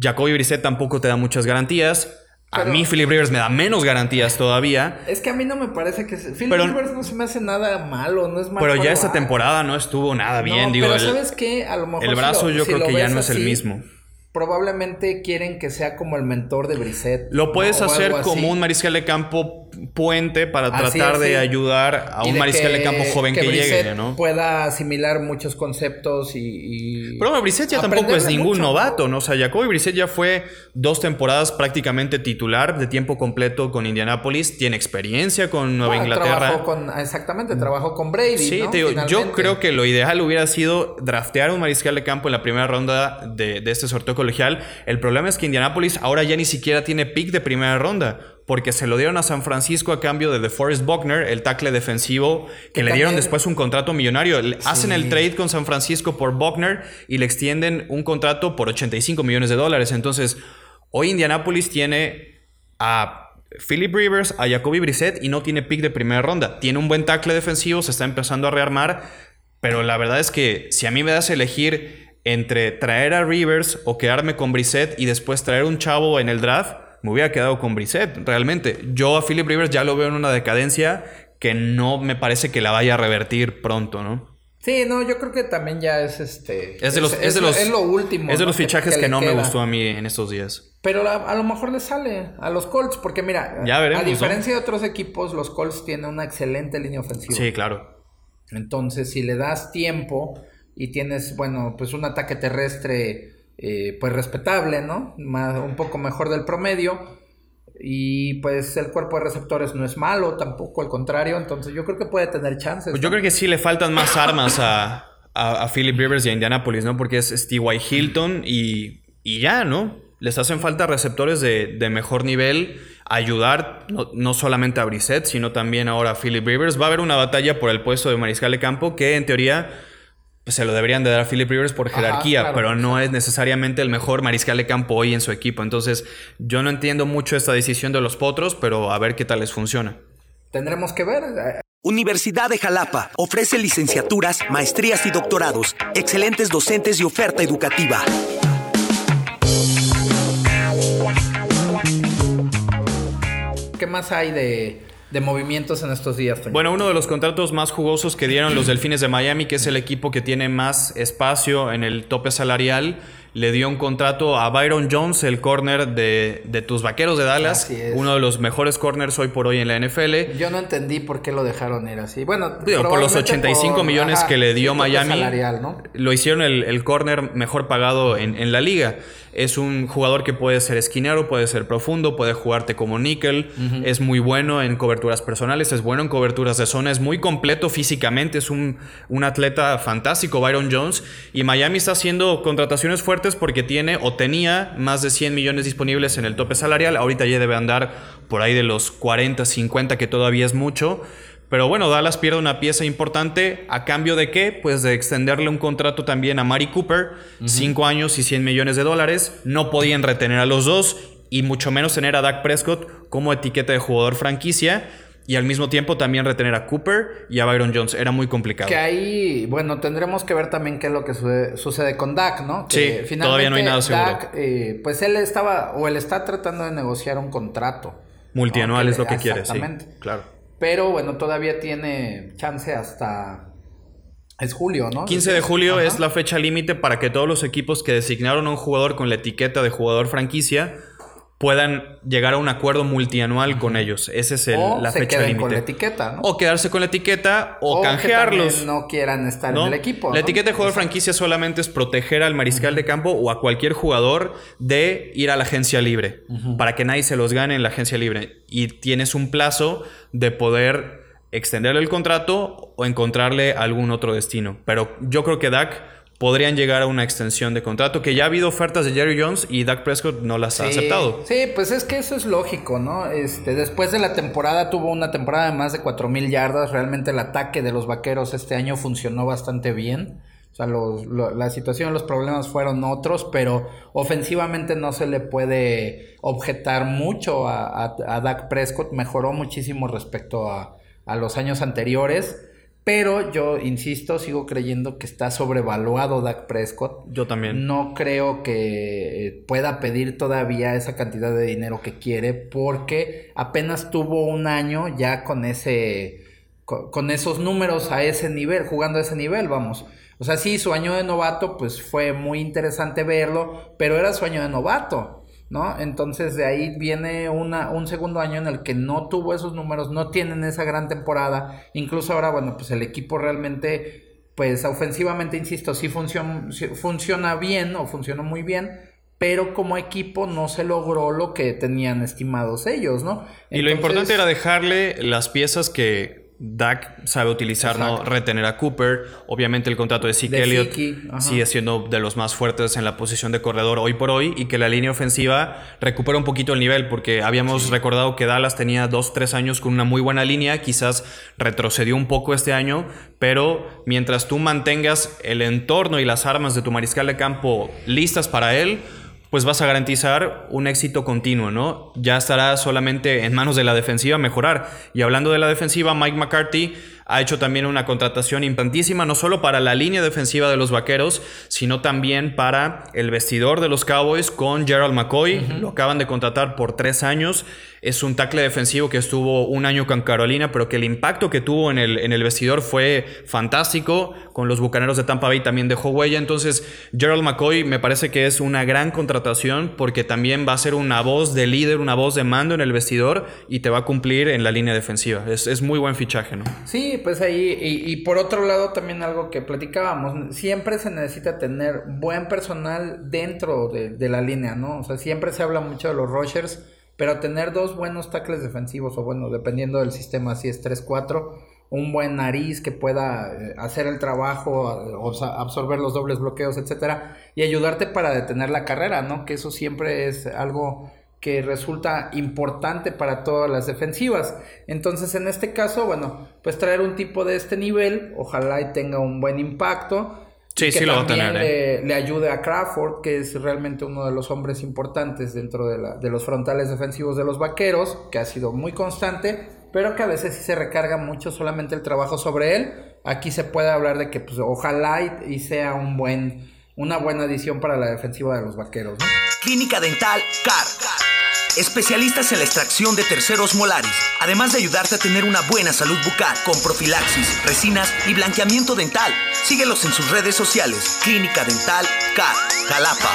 D: Jacoby Brissett tampoco te da muchas garantías. a mí Philip Rivers me da menos garantías todavía.
C: Es que a mí no me parece que... se- Phil
D: Pero-
C: Rivers no se me hace nada malo, no es malo.
D: Pero ya esta temporada no estuvo nada bien, digo.
C: Pero
D: el-
C: ¿sabes qué? A lo mejor
D: el
C: si
D: brazo
C: lo-
D: yo
C: si
D: creo que ya no es el mismo.
C: Probablemente quieren que sea como el mentor de Brissett.
D: Lo puedes hacer como un mariscal de campo puente para
C: Así
D: tratar
C: es,
D: de
C: sí.
D: ayudar a
C: Y
D: un mariscal de campo joven que, llegue, ¿no?
C: pueda asimilar muchos conceptos y... y
D: Pero bueno, Brissett ya tampoco es ningún
C: mucho,
D: novato, ¿no? O sea, Jacoby Brissett ya fue dos temporadas prácticamente titular de tiempo completo con Indianapolis. Tiene experiencia con Nueva
C: Ah,
D: Inglaterra.
C: Trabajó con, exactamente, trabajó con Brady.
D: Sí,
C: ¿no?
D: te digo, yo creo que lo ideal hubiera sido draftear un mariscal de campo en la primera ronda de, de este sorteo colegial. El problema es que Indianapolis ahora ya ni siquiera tiene pick de primera ronda. Porque se lo dieron a San Francisco a cambio de DeForest Buckner, el tackle defensivo, que,
C: Que
D: le dieron
C: también-
D: después un contrato millonario. Hacen el trade con San Francisco por Buckner y le extienden un contrato por 85 millones de dólares. Entonces, hoy Indianapolis tiene a Philip Rivers, a Jacoby Brissett y no tiene pick de primera ronda. Tiene un buen tackle defensivo, se está empezando a rearmar, pero la verdad es que si a mí me das a elegir entre traer a Rivers o quedarme con Brissett y después traer un chavo en el draft, me hubiera quedado con Brissett, realmente. Yo a Philip Rivers ya lo veo en una decadencia que no me parece que la vaya a revertir pronto, ¿no?
C: Sí, no, yo creo que también ya es este.
D: Es de los, es, de
C: lo-
D: los,
C: es lo último.
D: es de
C: ¿no?
D: los fichajes que, no me gustó a mí en estos días.
C: Pero a, a lo mejor le sale a los Colts, porque mira,
D: Ya veremos,
C: a
D: ¿no?
C: diferencia de otros equipos, los Colts tienen una excelente línea ofensiva.
D: Sí, claro.
C: Entonces, si le das tiempo y tienes, bueno, pues un ataque terrestre, eh, pues respetable, ¿no? Más, un poco mejor del promedio. Y pues el cuerpo de receptores no es malo tampoco, al contrario. Entonces, yo creo que puede tener chances.
D: Pues yo
C: ¿no?
D: creo que sí le faltan más armas a, a, a Philip Rivers y a Indianapolis, ¿no? Porque es T.Y. Hilton y, y ya, ¿no? Les hacen falta receptores de, de mejor nivel, ayudar no, no solamente a Brissett, sino también ahora a Philip Rivers. Va a haber una batalla por el puesto de mariscal de campo que en teoría se lo deberían de dar a Philip Rivers por
C: Ajá,
D: jerarquía,
C: claro,
D: pero no es necesariamente el mejor mariscal de campo hoy en su equipo. Entonces yo no entiendo mucho esta decisión de los potros, pero a ver qué tal les funciona.
C: Tendremos que ver.
A: Universidad de Jalapa ofrece licenciaturas, maestrías y doctorados, excelentes docentes y oferta educativa.
C: ¿Qué más hay de, de movimientos en estos días?
D: Bueno, uno de los contratos más jugosos que dieron los Delfines de Miami, que es el equipo que tiene más espacio en el tope salarial, le dio un contrato a Byron Jones, el corner de, de tus vaqueros de Dallas, uno de los mejores corners hoy por hoy en la NFL.
C: Yo no entendí por qué lo dejaron ir así. Bueno,
D: Digo, por los
C: probablemente
D: 85
C: por-
D: millones
C: ajá,
D: que le dio Miami,
C: salarial, ¿no?
D: lo hicieron el, el corner mejor pagado en, en la liga. Es un jugador que puede ser esquinero, puede ser profundo, puede jugarte como níquel, es muy bueno en coberturas personales, es bueno en coberturas de zona, es muy completo físicamente, es un, un atleta fantástico, Byron Jones. Y Miami está haciendo contrataciones fuertes porque tiene o tenía más de 100 millones disponibles en el tope salarial. Ahorita ya debe andar por ahí de los 40, 50, que todavía es mucho. Pero bueno, Dallas pierde una pieza importante. ¿A cambio de qué? Pues de extenderle un contrato también a Mari Cooper. Cinco años y 100 millones de dólares. No podían retener a los dos. Y mucho menos tener a Dak Prescott como etiqueta de jugador franquicia. Y al mismo tiempo también retener a Cooper y a Byron Jones. Era muy complicado.
C: Que ahí, bueno, tendremos que ver también qué es lo que sucede, sucede con Dak, ¿no? Que
D: Sí, todavía no hay nada seguro.
C: Dak, eh, pues él estaba, o él está tratando de negociar un contrato.
D: Multianual
C: ¿no?
D: es lo que quiere, sí.
C: Exactamente.
D: Claro.
C: Pero bueno, todavía tiene chance hasta. Es julio, ¿no?
D: 15 de julio
C: Ajá.
D: es la fecha límite para que todos los equipos que designaron a un jugador con la etiqueta de jugador franquicia puedan llegar a un acuerdo multianual con ellos. Esa es el-
C: O
D: la
C: se
D: fecha
C: queden con la
D: límite.
C: etiqueta, ¿no?
D: O quedarse con la etiqueta o,
C: que
D: canjearlos.
C: también no quieran estar
D: ¿no?
C: en el equipo.
D: La
C: ¿no?
D: etiqueta de jugador franquicia solamente es proteger al mariscal de campo o a cualquier jugador de ir a la agencia libre para que nadie se los gane en la agencia libre. Y tienes un plazo de poder extenderle el contrato o encontrarle algún otro destino. Pero yo creo que Dak podrían llegar a una extensión de contrato, que ya ha habido ofertas de Jerry Jones y Dak Prescott no las ha aceptado.
C: Sí, pues es que eso es lógico, ¿no? Este, después de la temporada tuvo una temporada de más de 4000 yardas. Realmente el ataque de los vaqueros este año funcionó bastante bien. O sea, los- lo- la situación, los problemas fueron otros, pero ofensivamente no se le puede objetar mucho a, a, a Dak Prescott. Mejoró muchísimo respecto a, a los años anteriores. Pero yo insisto, sigo creyendo que está sobrevaluado Dak Prescott.
D: Yo también.
C: No creo que eh, pueda pedir todavía esa cantidad de dinero que quiere porque apenas tuvo un año ya con ese con, esos números a ese nivel, jugando a ese nivel, vamos. O sea, sí, su año de novato pues fue muy interesante verlo, pero era su año de novato. ¿No? Entonces de ahí viene una, un segundo año en el que no tuvo esos números, no tienen esa gran temporada, incluso ahora, bueno, pues el equipo realmente, pues ofensivamente, insisto, sí funciona, funciona bien o funcionó muy bien, pero como equipo no se logró lo que tenían estimados ellos, ¿no?
D: y lo importante era dejarle las piezas que Dak sabe utilizar, ¿no? Retener a Cooper. Obviamente el contrato de Zeke Elliott sigue siendo de los más fuertes en la posición de corredor hoy por hoy y que la línea ofensiva recupera un poquito el nivel porque habíamos recordado que Dallas tenía dos, tres años con una muy buena línea, quizás retrocedió un poco este año, pero mientras tú mantengas el entorno y las armas de tu mariscal de campo listas para él, pues vas a garantizar un éxito continuo, ¿no? Ya estará solamente en manos de la defensiva mejorar. Y hablando de la defensiva, Mike McCarthy ha hecho también una contratación importantísima, no solo para la línea defensiva de los Vaqueros, sino también para el vestidor de los Cowboys con Gerald McCoy. Lo acaban de contratar por tres años. Es un tackle defensivo que estuvo un año con Carolina, pero que el impacto que tuvo en el, en el vestidor fue fantástico. Con los Bucaneros de Tampa Bay también dejó huella. Entonces, Gerald McCoy me parece que es una gran contratación porque también va a ser una voz de líder, una voz de mando en el vestidor y te va a cumplir en la línea defensiva. Es, es muy buen fichaje, ¿no?
C: Sí, pues ahí, y, por otro lado también algo que platicábamos, siempre se necesita tener buen personal dentro de, la línea, ¿no? O sea, siempre se habla mucho de los rushers pero tener dos buenos tackles defensivos, o bueno, dependiendo del sistema, si es 3-4, un buen nariz que pueda eh, hacer el trabajo, absorber los dobles bloqueos, etcétera, y ayudarte para detener la carrera, ¿no? Que eso siempre es algo que resulta importante para todas las defensivas. Entonces, en este caso, bueno, pues traer un tipo de este nivel, ojalá y tenga un buen impacto.
D: Sí, sí lo va a tener.
C: ¿eh? Le, ayude a Crawford, que es realmente uno de los hombres importantes dentro de, la, de los frontales defensivos de los vaqueros, que ha sido muy constante, pero que a veces sí se recarga mucho solamente el trabajo sobre él. Aquí se puede hablar de que pues, ojalá y, sea un buen, una buena adición para la defensiva de los vaqueros.
A: Clínica Dental CAR especialistas en la extracción de terceros molares, además de ayudarte a tener una buena salud bucal con profilaxis, resinas y blanqueamiento dental. Síguelos en sus redes sociales. Clínica Dental K, Jalapa.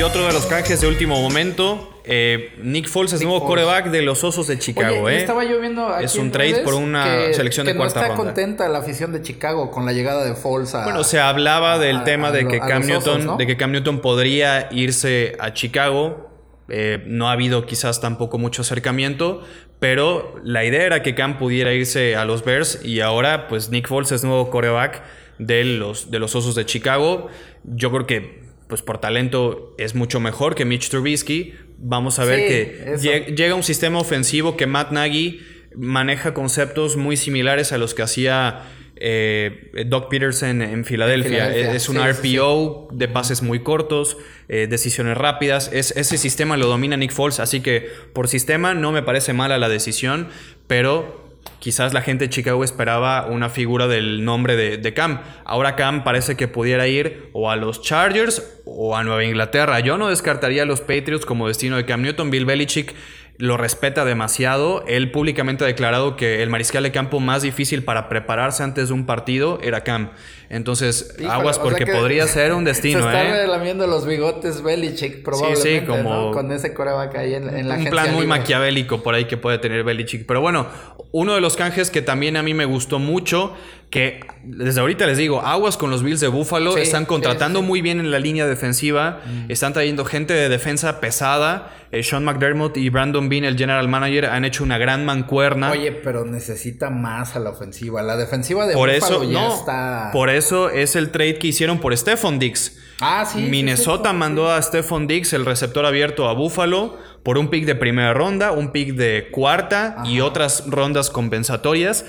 D: Y otro de los canjes de último momento, eh, Nick Foles es nuevo coreback de los Osos de Chicago.
C: Oye,
D: ¿eh?
C: Estaba yo viendo
D: es un trade por una selección de cuarta
C: no
D: está
C: contenta la afición de Chicago con la llegada de Foles a,
D: Bueno, se hablaba del tema de, que Cam Newton, de que Cam Newton podría irse a Chicago. Eh, no ha habido quizás tampoco mucho acercamiento, pero la idea era que Cam pudiera irse a los Bears y ahora pues Nick Foles es nuevo coreback de los, de los Osos de Chicago. Yo creo que pues por talento es mucho mejor que Mitch Trubisky. Vamos a ver que llega un sistema ofensivo que Matt Nagy maneja conceptos muy similares a los que hacía eh, Doc Peterson en Filadelfia. Es un RPO de pases muy cortos, eh, decisiones rápidas. Es, ese sistema lo domina Nick Foles, así que por sistema no me parece mala la decisión, pero quizás la gente de Chicago esperaba una figura del nombre de, Cam. Ahora Cam parece que pudiera ir o a los Chargers o a Nueva Inglaterra. Yo no descartaría a los Patriots como destino de Cam Newton. Bill Belichick lo respeta demasiado. Él públicamente ha declarado que el mariscal de campo más difícil para prepararse antes de un partido era Cam. Entonces, aguas porque podría ser un destino.
C: Se está
D: ¿eh?
C: lamiendo los bigotes Belichick, probablemente. Sí, sí, como. Con ese coreback ahí en, en la
D: Un plan muy maquiavélico por ahí que puede tener Belichick. Pero bueno, uno de los canjes que también a mí me gustó mucho que desde ahorita les digo, aguas con los Bills de Buffalo, están contratando muy bien en la línea defensiva, mm. están trayendo gente de defensa pesada. Eh, Sean McDermott y Brandon Bean, el general manager, han hecho una gran mancuerna.
C: Oye, pero necesita más a la ofensiva. La defensiva de Buffalo ya está.
D: Por eso es el trade que hicieron por Stephon Diggs.
C: Ah, sí.
D: Minnesota mandó a Stephon Diggs, el receptor abierto, a Buffalo por un pick de primera ronda, un pick de cuarta y otras rondas compensatorias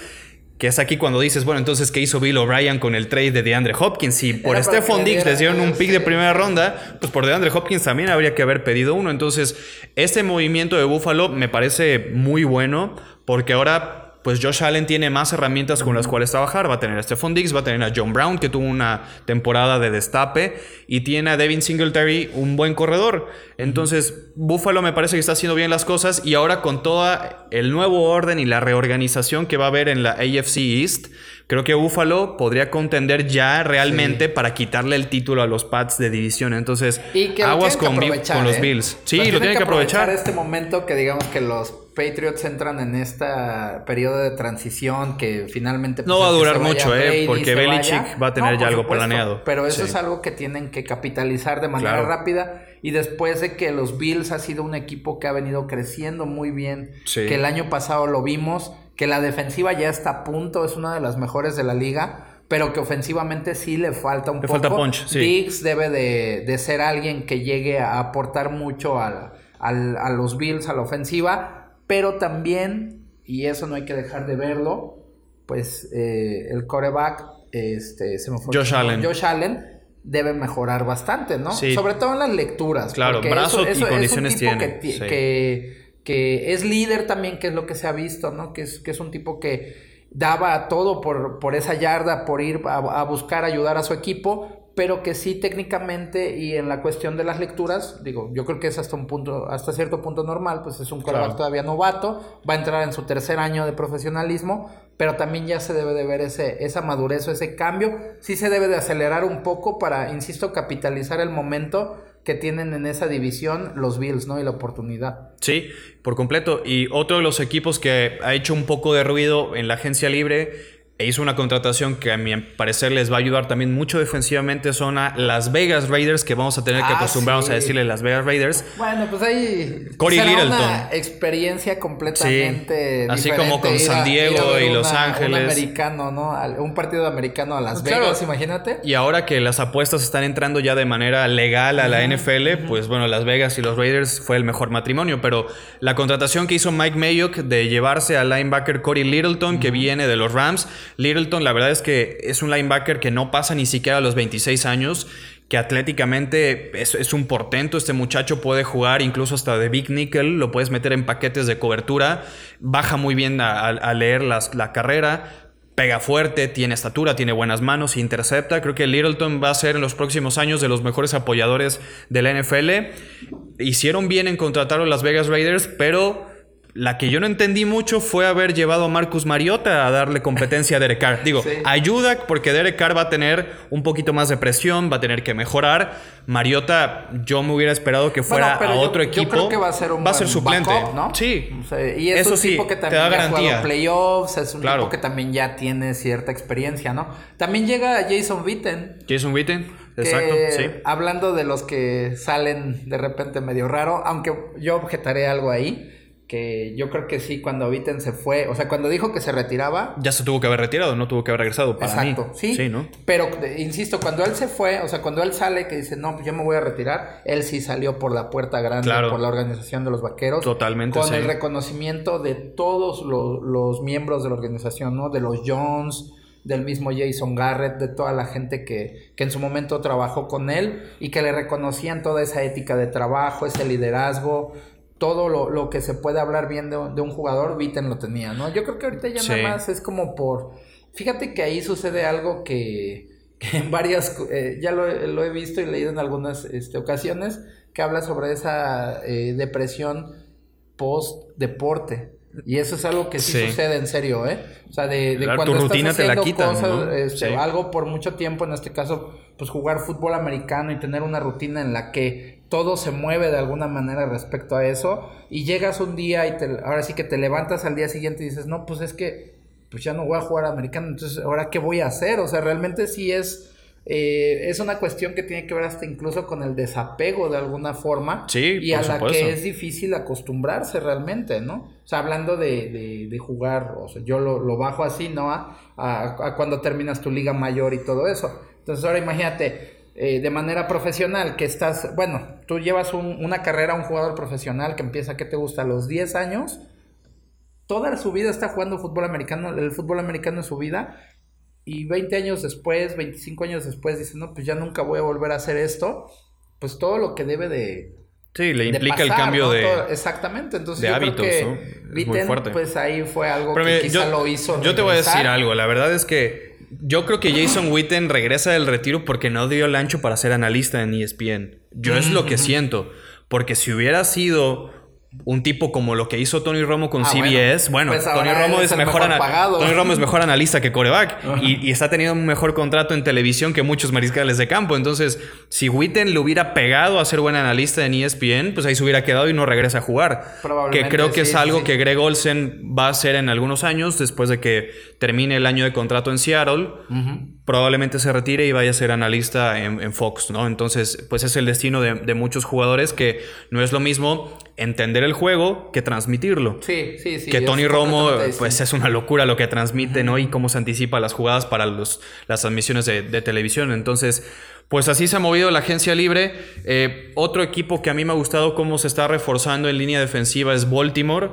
D: Que es aquí cuando dices, bueno, entonces, ¿qué hizo Bill O'Brien con el trade de DeAndre Hopkins? Si por
C: Era
D: Stephon Diggs les dieron un pick de primera ronda, pues por DeAndre Hopkins también habría que haber pedido uno. Entonces, este movimiento de Buffalo me parece muy bueno porque ahora pues Josh Allen tiene más herramientas con las cuales trabajar. Va a tener a Stephon Diggs, va a tener a John Brown, que tuvo una temporada de destape, y tiene a Devin Singletary, un buen corredor. Entonces, Buffalo me parece que está haciendo bien las cosas, y ahora con todo el nuevo orden y la reorganización que va a haber en la AFC East, creo que Buffalo podría contender ya realmente para quitarle el título a los Pats de división. Entonces,
C: Y que
D: aguas con,
C: que aprovechar,
D: los
C: ¿eh?
D: Bills. Sí, lo tienen que aprovechar.
C: este momento que digamos que los Patriots entran en este periodo de transición que finalmente...
D: No
C: pues,
D: va a durar mucho, ¿eh? Porque Belichick va a tener
C: No,
D: ya algo
C: supuesto,
D: planeado.
C: Pero eso
D: Sí.
C: es algo que tienen que capitalizar de manera
D: Claro.
C: rápida y después de que los Bills ha sido un equipo que ha venido creciendo muy bien,
D: Sí.
C: que el año pasado lo vimos, que la defensiva ya está a punto, es una de las mejores de la liga. Pero que ofensivamente sí le falta un
D: Le
C: poco.
D: falta punch, sí.
C: Diggs debe de, de ser alguien que llegue a aportar mucho al- al- a los Bills, a la ofensiva, pero también, y eso no hay que dejar de verlo, pues eh, el coreback, este, se me fue
D: Josh Allen.
C: Josh Allen debe mejorar bastante, ¿no?
D: Sí.
C: Sobre todo en las lecturas.
D: Claro,
C: porque
D: brazo y
C: es un
D: condiciones
C: tipo
D: tiene,
C: Que,
D: sí.
C: que, que es líder también, que es lo que se ha visto, ¿no? Que es, que es un tipo que daba todo por, por esa yarda, por ir a, a buscar ayudar a su equipo, pero que sí técnicamente y en la cuestión de las lecturas, digo, yo creo que es hasta un punto, hasta cierto punto normal, pues es un coreback
D: Claro.
C: todavía novato, va a entrar en su tercer año de profesionalismo, pero también ya se debe de ver ese, esa madurez o ese cambio, sí se debe de acelerar un poco para, insisto, capitalizar el momento que tienen en esa división los Bills, ¿no? Y la oportunidad.
D: Sí, por completo. Y otro de los equipos que ha hecho un poco de ruido en la agencia libre e hizo una contratación que a mi parecer les va a ayudar también mucho defensivamente son a Las Vegas Raiders, que vamos a tener que
C: Ah,
D: acostumbrarnos
C: sí.
D: a decirle Las Vegas Raiders.
C: Bueno, pues ahí
D: Corey
C: será
D: Littleton.
C: una experiencia completamente
D: Sí, así como con San Diego
C: a
D: y Los Ángeles.
C: Un americano, ¿no? Un partido americano a Las
D: Claro.
C: Vegas, imagínate.
D: Y ahora que las apuestas están entrando ya de manera legal a la NFL, pues bueno, Las Vegas y los Raiders fue el mejor matrimonio. Pero la contratación que hizo Mike Mayock de llevarse al linebacker Corey Littleton, que viene de los Rams. Littleton, la verdad es que es un linebacker que no pasa ni siquiera a los 26 años. Que atléticamente es, un portento. Este muchacho puede jugar incluso hasta de Big Nickel. Lo puedes meter en paquetes de cobertura. Baja muy bien a leer las- la carrera pega fuerte, tiene estatura, tiene buenas manos, intercepta. Creo que Littleton va a ser en los próximos años de los mejores apoyadores de la NFL. Hicieron bien en contratar a las Vegas Raiders, pero la que yo no entendí mucho fue haber llevado a Marcus Mariota a darle competencia a Derek Carr. Digo,
C: Sí.
D: ayuda porque Derek Carr va a tener un poquito más de presión, va a tener que mejorar. Mariota, yo me hubiera esperado que fuera
C: Bueno,
D: a
C: yo-
D: otro
C: yo
D: equipo.
C: creo que va a ser un
D: va a ser
C: buen
D: suplente,
C: backup, ¿no?
D: Sí.
C: O sea, y es
D: Eso
C: un
D: sí,
C: tipo que
D: te
C: también
D: da
C: ha jugado
D: garantía.
C: playoffs, es un
D: Claro.
C: tipo que también ya tiene cierta experiencia, ¿no? También llega Jason Witten.
D: Jason Witten,
C: que,
D: exacto, sí.
C: Hablando de los que salen de repente medio raro, aunque yo objetaré algo ahí, que yo creo que sí, cuando Witten se fue, o sea, cuando dijo que se retiraba,
D: Ya se tuvo que haber retirado, no tuvo que haber regresado para
C: Exacto,
D: mí.
C: sí.
D: Sí, ¿no?
C: Pero insisto, cuando él se fue, o sea, cuando él sale que dice, no, pues yo me voy a retirar, él sí salió por la puerta grande,
D: Claro.
C: por la organización de los vaqueros.
D: Totalmente,
C: Con
D: sí.
C: el reconocimiento de todos lo- los miembros de la organización, ¿no? De los Jones, del mismo Jason Garrett, de toda la gente que, que en su momento trabajó con él y que le reconocían toda esa ética de trabajo, ese liderazgo. Todo lo, lo que se puede hablar bien de, de un jugador, Viten lo tenía, ¿no? Yo creo que ahorita ya
D: Sí.
C: nada más es como por... Fíjate que ahí sucede algo que, que en varias... eh, ya lo, he- lo he visto y leído en algunas este, ocasiones, que habla sobre esa eh, depresión post-deporte. Y eso es algo que sí,
D: Sí.
C: sucede en serio, ¿eh? O sea, de, de cuando
D: tu
C: estás
D: rutina te la
C: haciendo
D: quitan,
C: cosas,
D: ¿no?
C: este,
D: Sí.
C: algo por mucho tiempo, en este caso, pues jugar fútbol americano y tener una rutina en la que todo se mueve de alguna manera respecto a eso, y llegas un día y te, ahora sí que te levantas al día siguiente y dices, no, pues es que pues ya no voy a jugar americano, entonces ahora qué voy a hacer, o sea, realmente sí es, eh, es una cuestión que tiene que ver hasta incluso con el desapego de alguna forma,
D: Sí,
C: y a la
D: supuesto.
C: que es difícil acostumbrarse realmente, ¿no? O sea, hablando de, de, de jugar, o sea, yo lo, lo bajo así, ¿no? A, a- a cuando terminas tu liga mayor y todo eso. Entonces ahora imagínate, eh, de manera profesional, que estás, bueno, tú llevas un- una carrera, un jugador profesional que empieza, ¿qué te gusta? A los 10 años, toda su vida está jugando fútbol americano, el fútbol americano es su vida. Y 20 años después, 25 años después, dice, no, pues ya nunca voy a volver a hacer esto. Pues todo lo que debe de,
D: Sí, le implica el
C: pasar,
D: cambio
C: ¿no?
D: de...
C: Todo- exactamente. Entonces
D: de
C: yo
D: hábitos,
C: creo
D: ¿no?
C: que
D: Es muy
C: Witten,
D: fuerte.
C: pues ahí fue algo
D: Pero
C: que
D: mira,
C: quizá
D: yo,
C: lo hizo.
D: yo te voy a decir
C: regresar.
D: algo. La verdad es que yo creo que Jason Witten regresa del retiro porque no dio el ancho para ser analista en ESPN. Yo es lo que siento. Porque si hubiera sido un tipo como lo que hizo Tony Romo con
C: Ah,
D: CBS, bueno,
C: bueno. Pues
D: Tony Romo es mejor,
C: mejor
D: ana-
C: pagado.
D: Tony Romo es mejor <laughs> analista que coreback y, y está teniendo un mejor contrato en televisión que muchos mariscales de campo. Entonces, si Witten le hubiera pegado a ser buen analista en ESPN, pues ahí se hubiera quedado y no regresa a jugar. Que creo que
C: sí,
D: es algo
C: sí.
D: que Greg Olsen va a hacer en algunos años después de que termine el año de contrato en Seattle. Probablemente se retire y vaya a ser analista en, en Fox, ¿no? Entonces, pues es el destino de, de muchos jugadores que no es lo mismo entender el juego que transmitirlo.
C: Sí, sí, sí.
D: que Tony Romo, pues es una locura lo que transmite, ¿no? Y cómo se anticipa las jugadas para los, las transmisiones de, de televisión. Entonces, pues así se ha movido la agencia libre. Eh, otro equipo que a mí me ha gustado cómo se está reforzando en línea defensiva es Baltimore.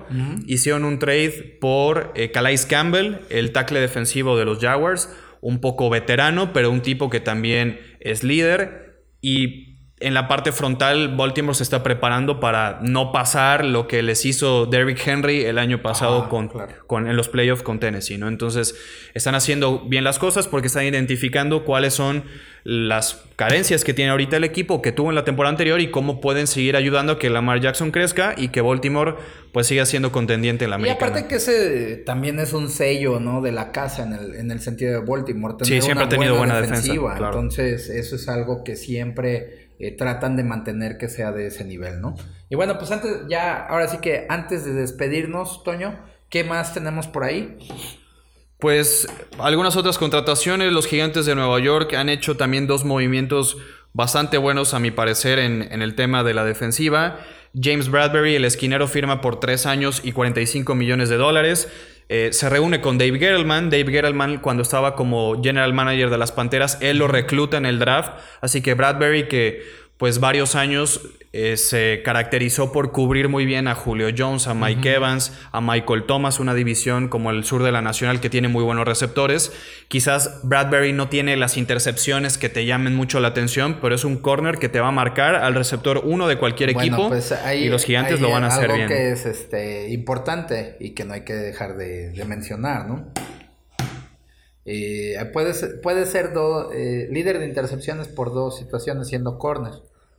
D: Hicieron un trade por eh, Calais Campbell, el tackle defensivo de los Jaguars. Un poco veterano, pero un tipo que también es líder. Y en la parte frontal, Baltimore se está preparando para no pasar lo que les hizo Derrick Henry el año pasado
C: Ah,
D: con,
C: claro.
D: con- en los playoffs con Tennessee, ¿no? Entonces, están haciendo bien las cosas porque están identificando cuáles son las carencias que tiene ahorita el equipo que tuvo en la temporada anterior y cómo pueden seguir ayudando a que Lamar Jackson crezca y que Baltimore pues siga siendo contendiente en la
C: Y
D: americana.
C: aparte que ese también es un sello, ¿no? De la casa en el, en el sentido de Baltimore.
D: Sí,
C: tener
D: siempre
C: una
D: ha tenido buena defensa, claro.
C: Entonces, eso es algo que siempre eh, tratan de mantener que sea de ese nivel, ¿no? Y bueno, pues antes, ya, ahora sí que antes de despedirnos, Toño, ¿qué más tenemos por ahí?
D: Pues algunas otras contrataciones, los gigantes de Nueva York han hecho también dos movimientos bastante buenos a mi parecer en, en el tema de la defensiva. James Bradbury, el esquinero, firma por tres años y 45 millones de dólares. Eh, se reúne con Dave Gettleman. Dave Gettleman, cuando estaba como general manager de las Panteras, él lo recluta en el draft. Así que Bradbury, que pues varios años eh, se caracterizó por cubrir muy bien a Julio Jones, a Mike Evans, a Michael Thomas, una división como el sur de la Nacional que tiene muy buenos receptores. Quizás Bradbury no tiene las intercepciones que te llamen mucho la atención, pero es un corner que te va a marcar al receptor uno de cualquier
C: Bueno,
D: equipo
C: pues ahí-
D: y los gigantes
C: ahí
D: lo van a hacer
C: algo
D: bien.
C: que es este, importante y que no hay que dejar de, de mencionar, ¿no? Eh, puede ser, puede ser do- eh, líder de intercepciones por dos situaciones siendo corner.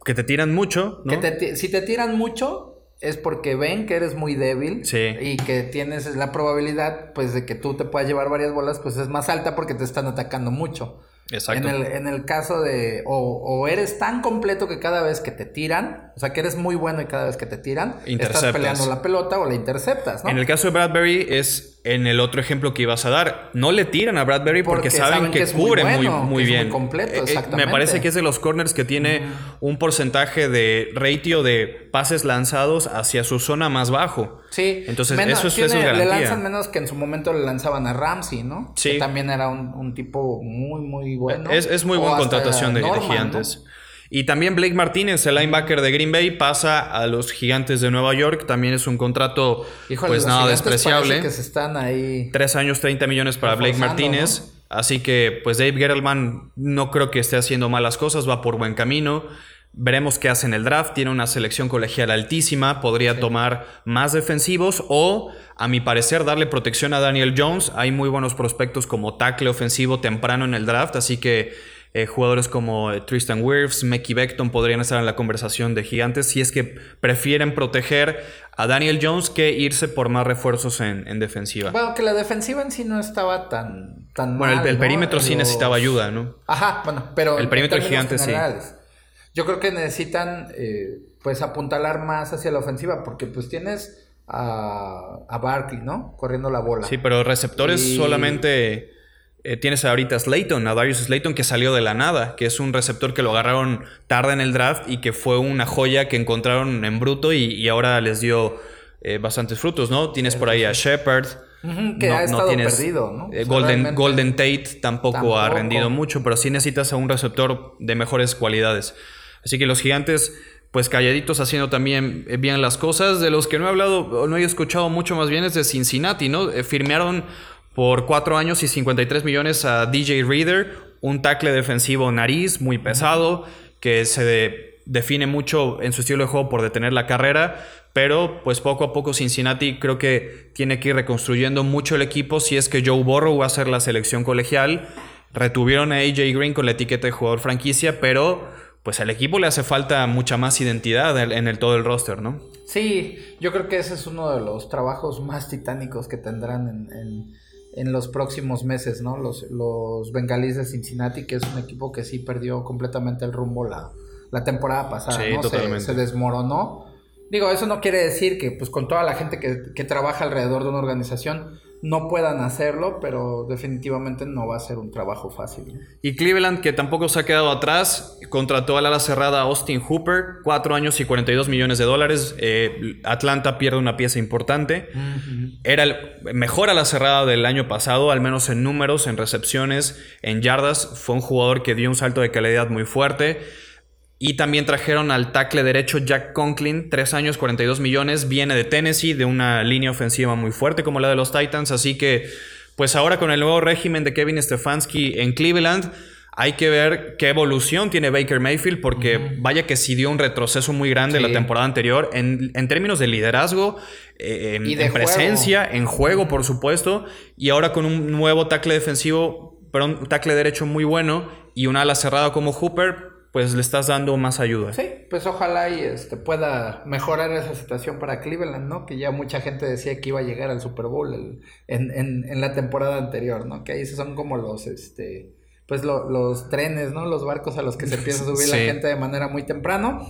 D: Que te tiran mucho, ¿no?
C: Que te ti- si te tiran mucho es porque ven que eres muy débil
D: Sí.
C: y que tienes la probabilidad pues de que tú te puedas llevar varias bolas pues es más alta porque te están atacando mucho.
D: Exacto.
C: En el, en el caso de o, o eres tan completo que cada vez que te tiran, o sea que eres muy bueno y cada vez que te tiran, estás peleando la pelota o la interceptas, ¿no?
D: En el caso de Bradbury es en el otro ejemplo que ibas a dar. No le tiran a Bradbury porque,
C: Porque
D: saben,
C: saben
D: que, cubre muy,
C: bueno,
D: muy,
C: que es muy
D: bien.
C: completo,
D: Eh, eh, me parece que es de los corners que tiene un porcentaje de ratio de pases lanzados hacia su zona más bajo.
C: Sí,
D: Entonces,
C: menos-
D: eso, es- eso es
C: tiene-
D: garantía.
C: Le lanzan menos que en su momento le lanzaban a Ramsey, ¿no?
D: Sí.
C: Que también era un, un tipo muy, muy bueno.
D: Es, es muy
C: O
D: buena contratación de, de
C: Norman,
D: gigantes. Y también Blake Martínez, el linebacker de Green Bay, pasa a los gigantes de Nueva York. También es un contrato, pues nada despreciable.
C: parece que se están ahí.
D: Tres años, 30 millones para Blake Martínez. Así que, pues Dave Gettleman no creo que esté haciendo malas cosas, va por buen camino. Veremos qué hace en el draft. Tiene una selección colegial altísima. Podría tomar más defensivos o, a mi parecer, darle protección a Daniel Jones. Hay muy buenos prospectos como tackle ofensivo temprano en el draft. Así que eh, jugadores como eh, Tristan Wirfs, Mickey Beckton podrían estar en la conversación de gigantes si es que prefieren proteger a Daniel Jones que irse por más refuerzos en, en defensiva.
C: Bueno, que la defensiva en sí no estaba tan, tan
D: Bueno, el,
C: mal,
D: el
C: ¿no?
D: perímetro sí necesitaba ayuda, ¿no?
C: Ajá, bueno, pero.
D: El perímetro gigante, sí.
C: Yo creo que necesitan, eh, pues, apuntalar más hacia la ofensiva, porque, pues, tienes a, a Barkley, ¿no? Corriendo la bola.
D: Sí, pero receptores
C: Y-
D: solamente eh, tienes ahorita a Slayton, a Darius Slayton que salió de la nada, que es un receptor que lo agarraron tarde en el draft y que fue una joya que encontraron en bruto y, y ahora les dio eh, bastantes frutos, ¿no? Tienes por ahí a Shepard.
C: Que ha estado perdido, ¿no?
D: eh, Golden, Tate tampoco, ha rendido mucho, pero sí necesitas a un receptor de mejores cualidades. Así que los gigantes pues calladitos haciendo también bien las cosas. De los que no he hablado, o no he escuchado mucho más bien es de Cincinnati, ¿no? Firmaron por cuatro años y 53 millones a DJ Reader, un tackle defensivo nariz muy pesado, que se define mucho en su estilo de juego por detener la carrera. Pero pues poco a poco Cincinnati creo que tiene que ir reconstruyendo mucho el equipo si es que Joe Burrow va a ser la selección colegial. Retuvieron a AJ Green con la etiqueta de jugador franquicia, pero pues al equipo le hace falta mucha más identidad en el, todo el roster, ¿no?
C: Sí, yo creo que ese es uno de los trabajos más titánicos que tendrán en, en, los próximos meses, ¿no? Los, los bengalíes de Cincinnati, que es un equipo que sí perdió completamente el rumbo la, la temporada pasada,
D: sí,
C: ¿no?
D: Totalmente.
C: Se, desmoronó. Digo, eso no quiere decir que pues con toda la gente que, que trabaja alrededor de una organización no puedan hacerlo, pero definitivamente no va a ser un trabajo fácil.
D: Y Cleveland, que tampoco se ha quedado atrás, contrató al ala cerrada Austin Hooper, 4 años y 42 millones de dólares. Eh, Atlanta pierde una pieza importante. Era el mejor ala cerrada del año pasado, al menos en números, en recepciones, en yardas. Fue un jugador que dio un salto de calidad muy fuerte. Y también trajeron al tackle derecho Jack Conklin, 3 años, 42 millones. Viene de Tennessee, de una línea ofensiva muy fuerte como la de los Titans. Así que, pues ahora con el nuevo régimen de Kevin Stefanski en Cleveland, hay que ver qué evolución tiene Baker Mayfield, porque vaya que sí dio un retroceso muy grande la temporada anterior en, términos de liderazgo, eh, en, presencia, en juego, por supuesto. Y ahora con un nuevo tackle defensivo, pero un tackle derecho muy bueno y una ala cerrada como Hooper pues le estás dando más ayuda.
C: Sí, pues ojalá y este pueda mejorar esa situación para Cleveland, ¿no? Que ya mucha gente decía que iba a llegar al Super Bowl en, en, en, la temporada anterior, ¿no? Que ahí son como los, este, pues los trenes, ¿no? Los barcos a los que se <laughs> empieza a subir la gente de manera muy temprano.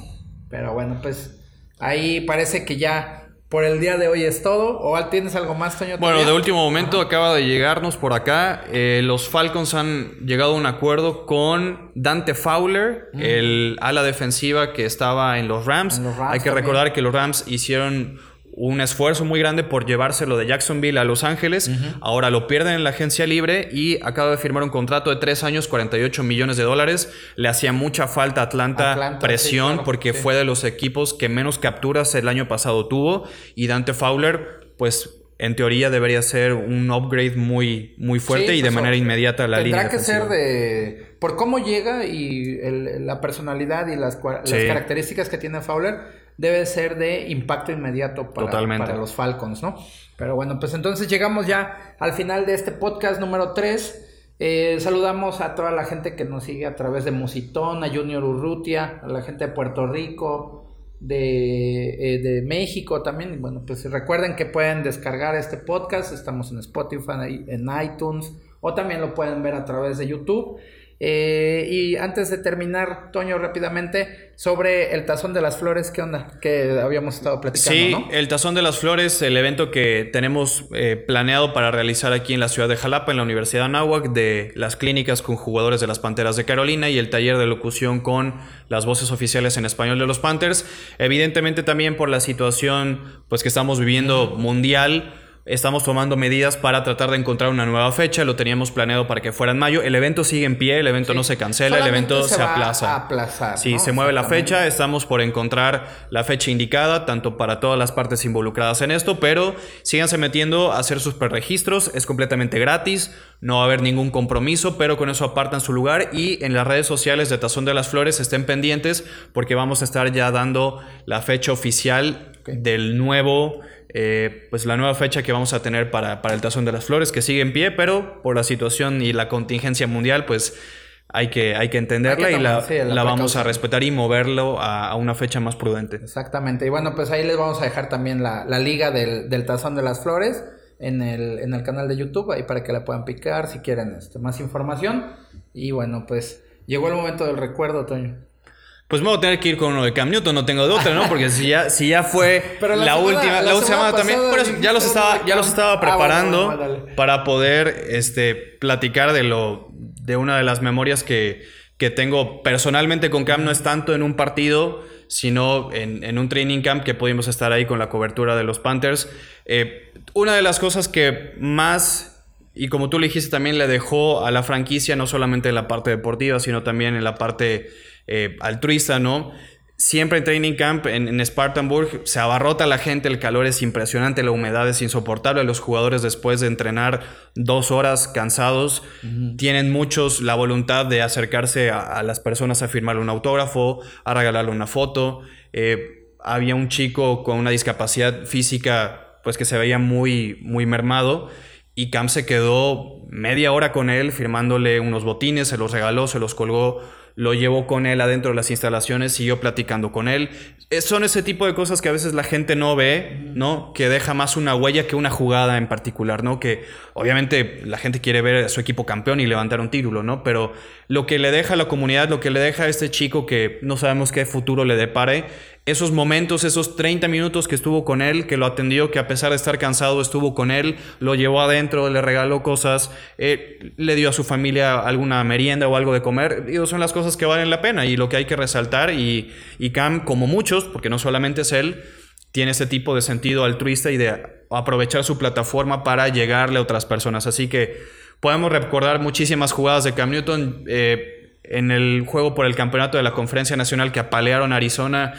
C: Pero bueno, pues ahí parece que ya por el día de hoy es todo. ¿O tienes algo más, Toño?
D: Bueno, de último momento acaba de llegarnos por acá. Eh, los Falcons han llegado a un acuerdo con Dante Fowler, el ala defensiva que estaba en los Rams. Hay que recordar que los Rams hicieron un esfuerzo muy grande por llevárselo de Jacksonville a Los Ángeles. Ahora lo pierden en la agencia libre y acaba de firmar un contrato de tres años, 48 millones de dólares. Le hacía mucha falta a Atlanta, presión porque fue de los equipos que menos capturas el año pasado tuvo. Y Dante Fowler, pues en teoría debería ser un upgrade muy, muy fuerte y de pues, manera inmediata a la línea.
C: Tendrá que ser de. Por cómo llega y la personalidad y las, las características que tiene Fowler debe ser de impacto inmediato para, para, los Falcons, ¿no? Pero bueno, pues entonces llegamos ya al final de este podcast número 3. Eh, saludamos a toda la gente que nos sigue a través de Musitón, a Junior Urrutia, a la gente de Puerto Rico, de, eh, de México también. Y bueno, pues recuerden que pueden descargar este podcast. Estamos en Spotify, en iTunes, o también lo pueden ver a través de YouTube. Eh, y antes de terminar, Toño, rápidamente, sobre el Tazón de las Flores, ¿qué onda? Que habíamos estado platicando,
D: sí, el Tazón de las Flores, el evento que tenemos eh, planeado para realizar aquí en la ciudad de Jalapa, en la Universidad de Anáhuac, de las clínicas con jugadores de las Panteras de Carolina y el taller de locución con las voces oficiales en español de los Panthers. Evidentemente también por la situación pues, que estamos viviendo mundial, Estamos tomando medidas para tratar de encontrar una nueva fecha. Lo teníamos planeado para que fuera en mayo. El evento sigue en pie, el evento no se cancela, el evento se, aplaza.
C: aplazar,
D: sí, se mueve la fecha. Estamos por encontrar la fecha indicada, tanto para todas las partes involucradas en esto, pero síganse metiendo a hacer sus preregistros. Es completamente gratis, no va a haber ningún compromiso, pero con eso apartan su lugar. Y en las redes sociales de Tazón de las Flores estén pendientes porque vamos a estar ya dando la fecha oficial del nuevo eh, pues la nueva fecha que vamos a tener para, el Tazón de las Flores, que sigue en pie, pero por la situación y la contingencia mundial, pues hay que, hay que entenderla y la, vamos a respetar y moverlo a, una fecha más prudente.
C: Exactamente. Y bueno, pues ahí les vamos a dejar también la, liga del, del, Tazón de las Flores en el, en el canal de YouTube, ahí para que la puedan picar si quieren este, más información. Y bueno, pues llegó el momento del recuerdo, Toño.
D: Pues me voy a tener que ir con uno de Cam Newton, no tengo de otra, ¿no? Porque si ya, si ya fue <laughs> la, última, la, última semana también, por eso ya los estaba, ya los estaba ah, preparando para poder este, platicar de lo, de una de las memorias que, que tengo personalmente con Cam, no es tanto en un partido, sino en, en, un training camp que pudimos estar ahí con la cobertura de los Panthers. Eh, una de las cosas que más, y como tú le dijiste, también le dejó a la franquicia, no solamente en la parte deportiva, sino también en la parte eh, altruista, ¿no? Siempre en Training Camp, en, en, Spartanburg, se abarrota la gente, el calor es impresionante, la humedad es insoportable. Los jugadores después de entrenar dos horas cansados, tienen muchos la voluntad de acercarse a, a, las personas a firmarle un autógrafo, a regalarle una foto. Eh, había un chico con una discapacidad física pues que se veía muy, muy mermado y Cam se quedó media hora con él firmándole unos botines, se los regaló, se los colgó lo llevó con él adentro de las instalaciones, siguió platicando con él. son ese tipo de cosas que a veces la gente no ve, ¿no? Que deja más una huella que una jugada en particular, ¿no? Que obviamente la gente quiere ver a su equipo campeón y levantar un título, ¿no? Pero lo que le deja a la comunidad, lo que le deja a este chico que no sabemos qué futuro le depare, esos momentos, esos 30 minutos que estuvo con él, que lo atendió, que a pesar de estar cansado estuvo con él, lo llevó adentro, le regaló cosas, eh, le dio a su familia alguna merienda o algo de comer, son las cosas que valen la pena y lo que hay que resaltar y, y Cam, como muchos, porque no solamente es él, tiene ese tipo de sentido altruista y de aprovechar su plataforma para llegarle a otras personas. Así que podemos recordar muchísimas jugadas de Cam Newton eh, en el juego por el campeonato de la Conferencia Nacional que apalearon a Arizona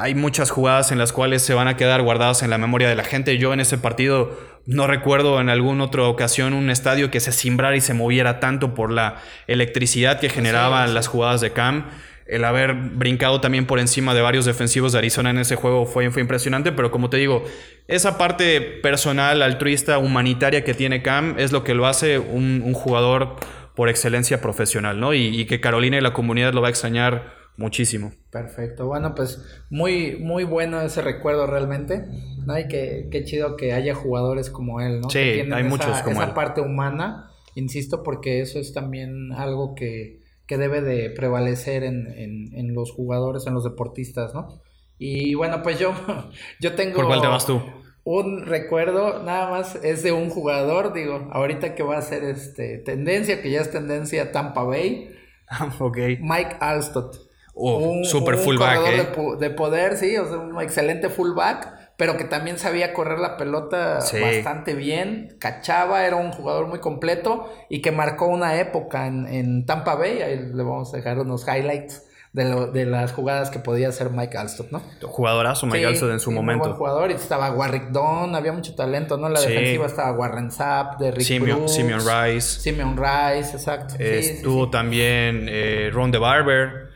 D: hay muchas jugadas en las cuales se van a quedar guardadas en la memoria de la gente. Yo en ese partido no recuerdo en alguna otra ocasión un estadio que se cimbrara y se moviera tanto por la electricidad que generaban las jugadas de Cam. El haber brincado también por encima de varios defensivos de Arizona en ese juego fue, fue impresionante, pero como te digo, esa parte personal, altruista, humanitaria que tiene Cam es lo que lo hace un, jugador por excelencia profesional, ¿no? y que Carolina y la comunidad lo va a extrañar muchísimo.
C: Perfecto, bueno, pues muy, muy bueno ese recuerdo realmente, ¿no? Y qué, qué chido que haya jugadores como él, ¿no?
D: Sí,
C: que
D: hay muchos como
C: esa parte humana, insisto, porque eso es también algo que, que debe de prevalecer en, en, en, los jugadores, en los deportistas, ¿no? Y bueno, pues yo, <laughs> yo tengo...
D: ¿Por cuál te vas tú?
C: Un recuerdo, nada más, es de un jugador, digo, ahorita que va a ser este, tendencia, que ya es tendencia Tampa Bay. <laughs>
D: ok.
C: Mike Alstott.
D: Oh, un, super fullback.
C: Eh. De, poder, sí, o sea, un excelente fullback, pero que también sabía correr la pelota bastante bien, cachaba, era un jugador muy completo y que marcó una época en, en Tampa Bay. Ahí le vamos a dejar unos highlights de, lo, de las jugadas que podía hacer Mike Alstott, ¿no?
D: Jugadorazo Mike Alstott en su momento.
C: Buen jugador y estaba Warwick Don, había mucho talento, ¿no? En la defensiva estaba Warren Sapp, Derrick
D: Simeon, Simeon Rice.
C: Simeon Rice, exacto.
D: Estuvo también eh, Ron de Barber.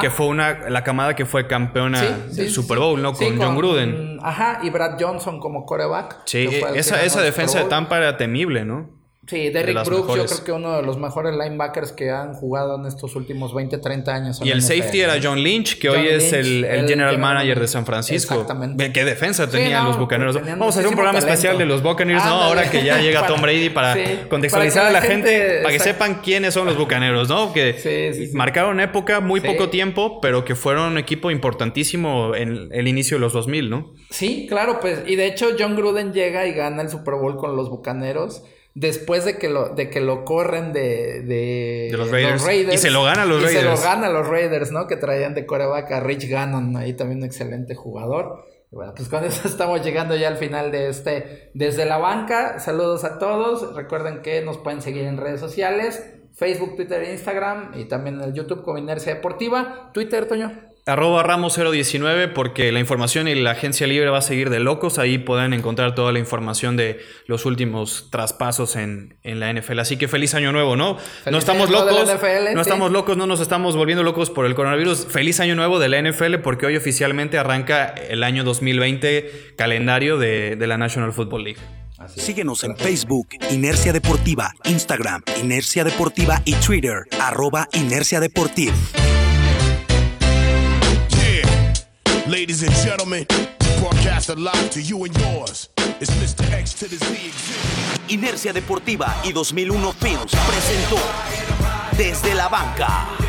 D: Que fue una, la camada que fue campeona del Super Bowl, ¿no? Con, John Gruden.
C: Ajá, y Brad Johnson como coreback.
D: Sí, esa, esa defensa de Tampa era temible, ¿no?
C: Sí, Derrick Brooks, yo creo que uno de los mejores linebackers que han jugado en estos últimos 20, 30 años.
D: Y el safety era John Lynch, que hoy es el, general, manager de San Francisco. Exactamente. ¿Qué defensa tenían los Bucaneros? Vamos a hacer un programa especial de los Buccaneers, ¿no? Ahora que ya llega Tom Brady para contextualizar a la gente, para que sepan quiénes son los Bucaneros, ¿no? Que marcaron época, muy poco tiempo, pero que fueron un equipo importantísimo en el inicio de los 2000, ¿no?
C: Sí, claro, pues. Y de hecho, John Gruden llega y gana el Super Bowl con los Bucaneros después de que lo, de que lo corren de, de,
D: los, Raiders. Y se lo gana los
C: y
D: Raiders.
C: se lo gana los Raiders, ¿no? Que traían de coreback a Rich Gannon, ahí también un excelente jugador. bueno, pues con eso <laughs> estamos llegando ya al final de este Desde la Banca. Saludos a todos. Recuerden que nos pueden seguir en redes sociales. Facebook, Twitter e Instagram. Y también en el YouTube como Inercia Deportiva. Twitter, Toño.
D: Arroba Ramos 019 porque la información y la agencia libre va a seguir de locos. Ahí pueden encontrar toda la información de los últimos traspasos en, en la NFL. Así que feliz año nuevo, ¿no? no estamos locos. no estamos locos, no nos estamos volviendo locos por el coronavirus. Feliz año nuevo de la NFL porque hoy oficialmente arranca el año 2020 calendario de, de la National Football League.
A: Síguenos en Facebook, Inercia Deportiva, Instagram, Inercia Deportiva y Twitter, arroba Inercia Deportiva.
B: Ladies and gentlemen, broadcast live to you and yours. It's Mr. X to the Z
A: Inercia Deportiva y 2001 Films presentó Desde la Banca.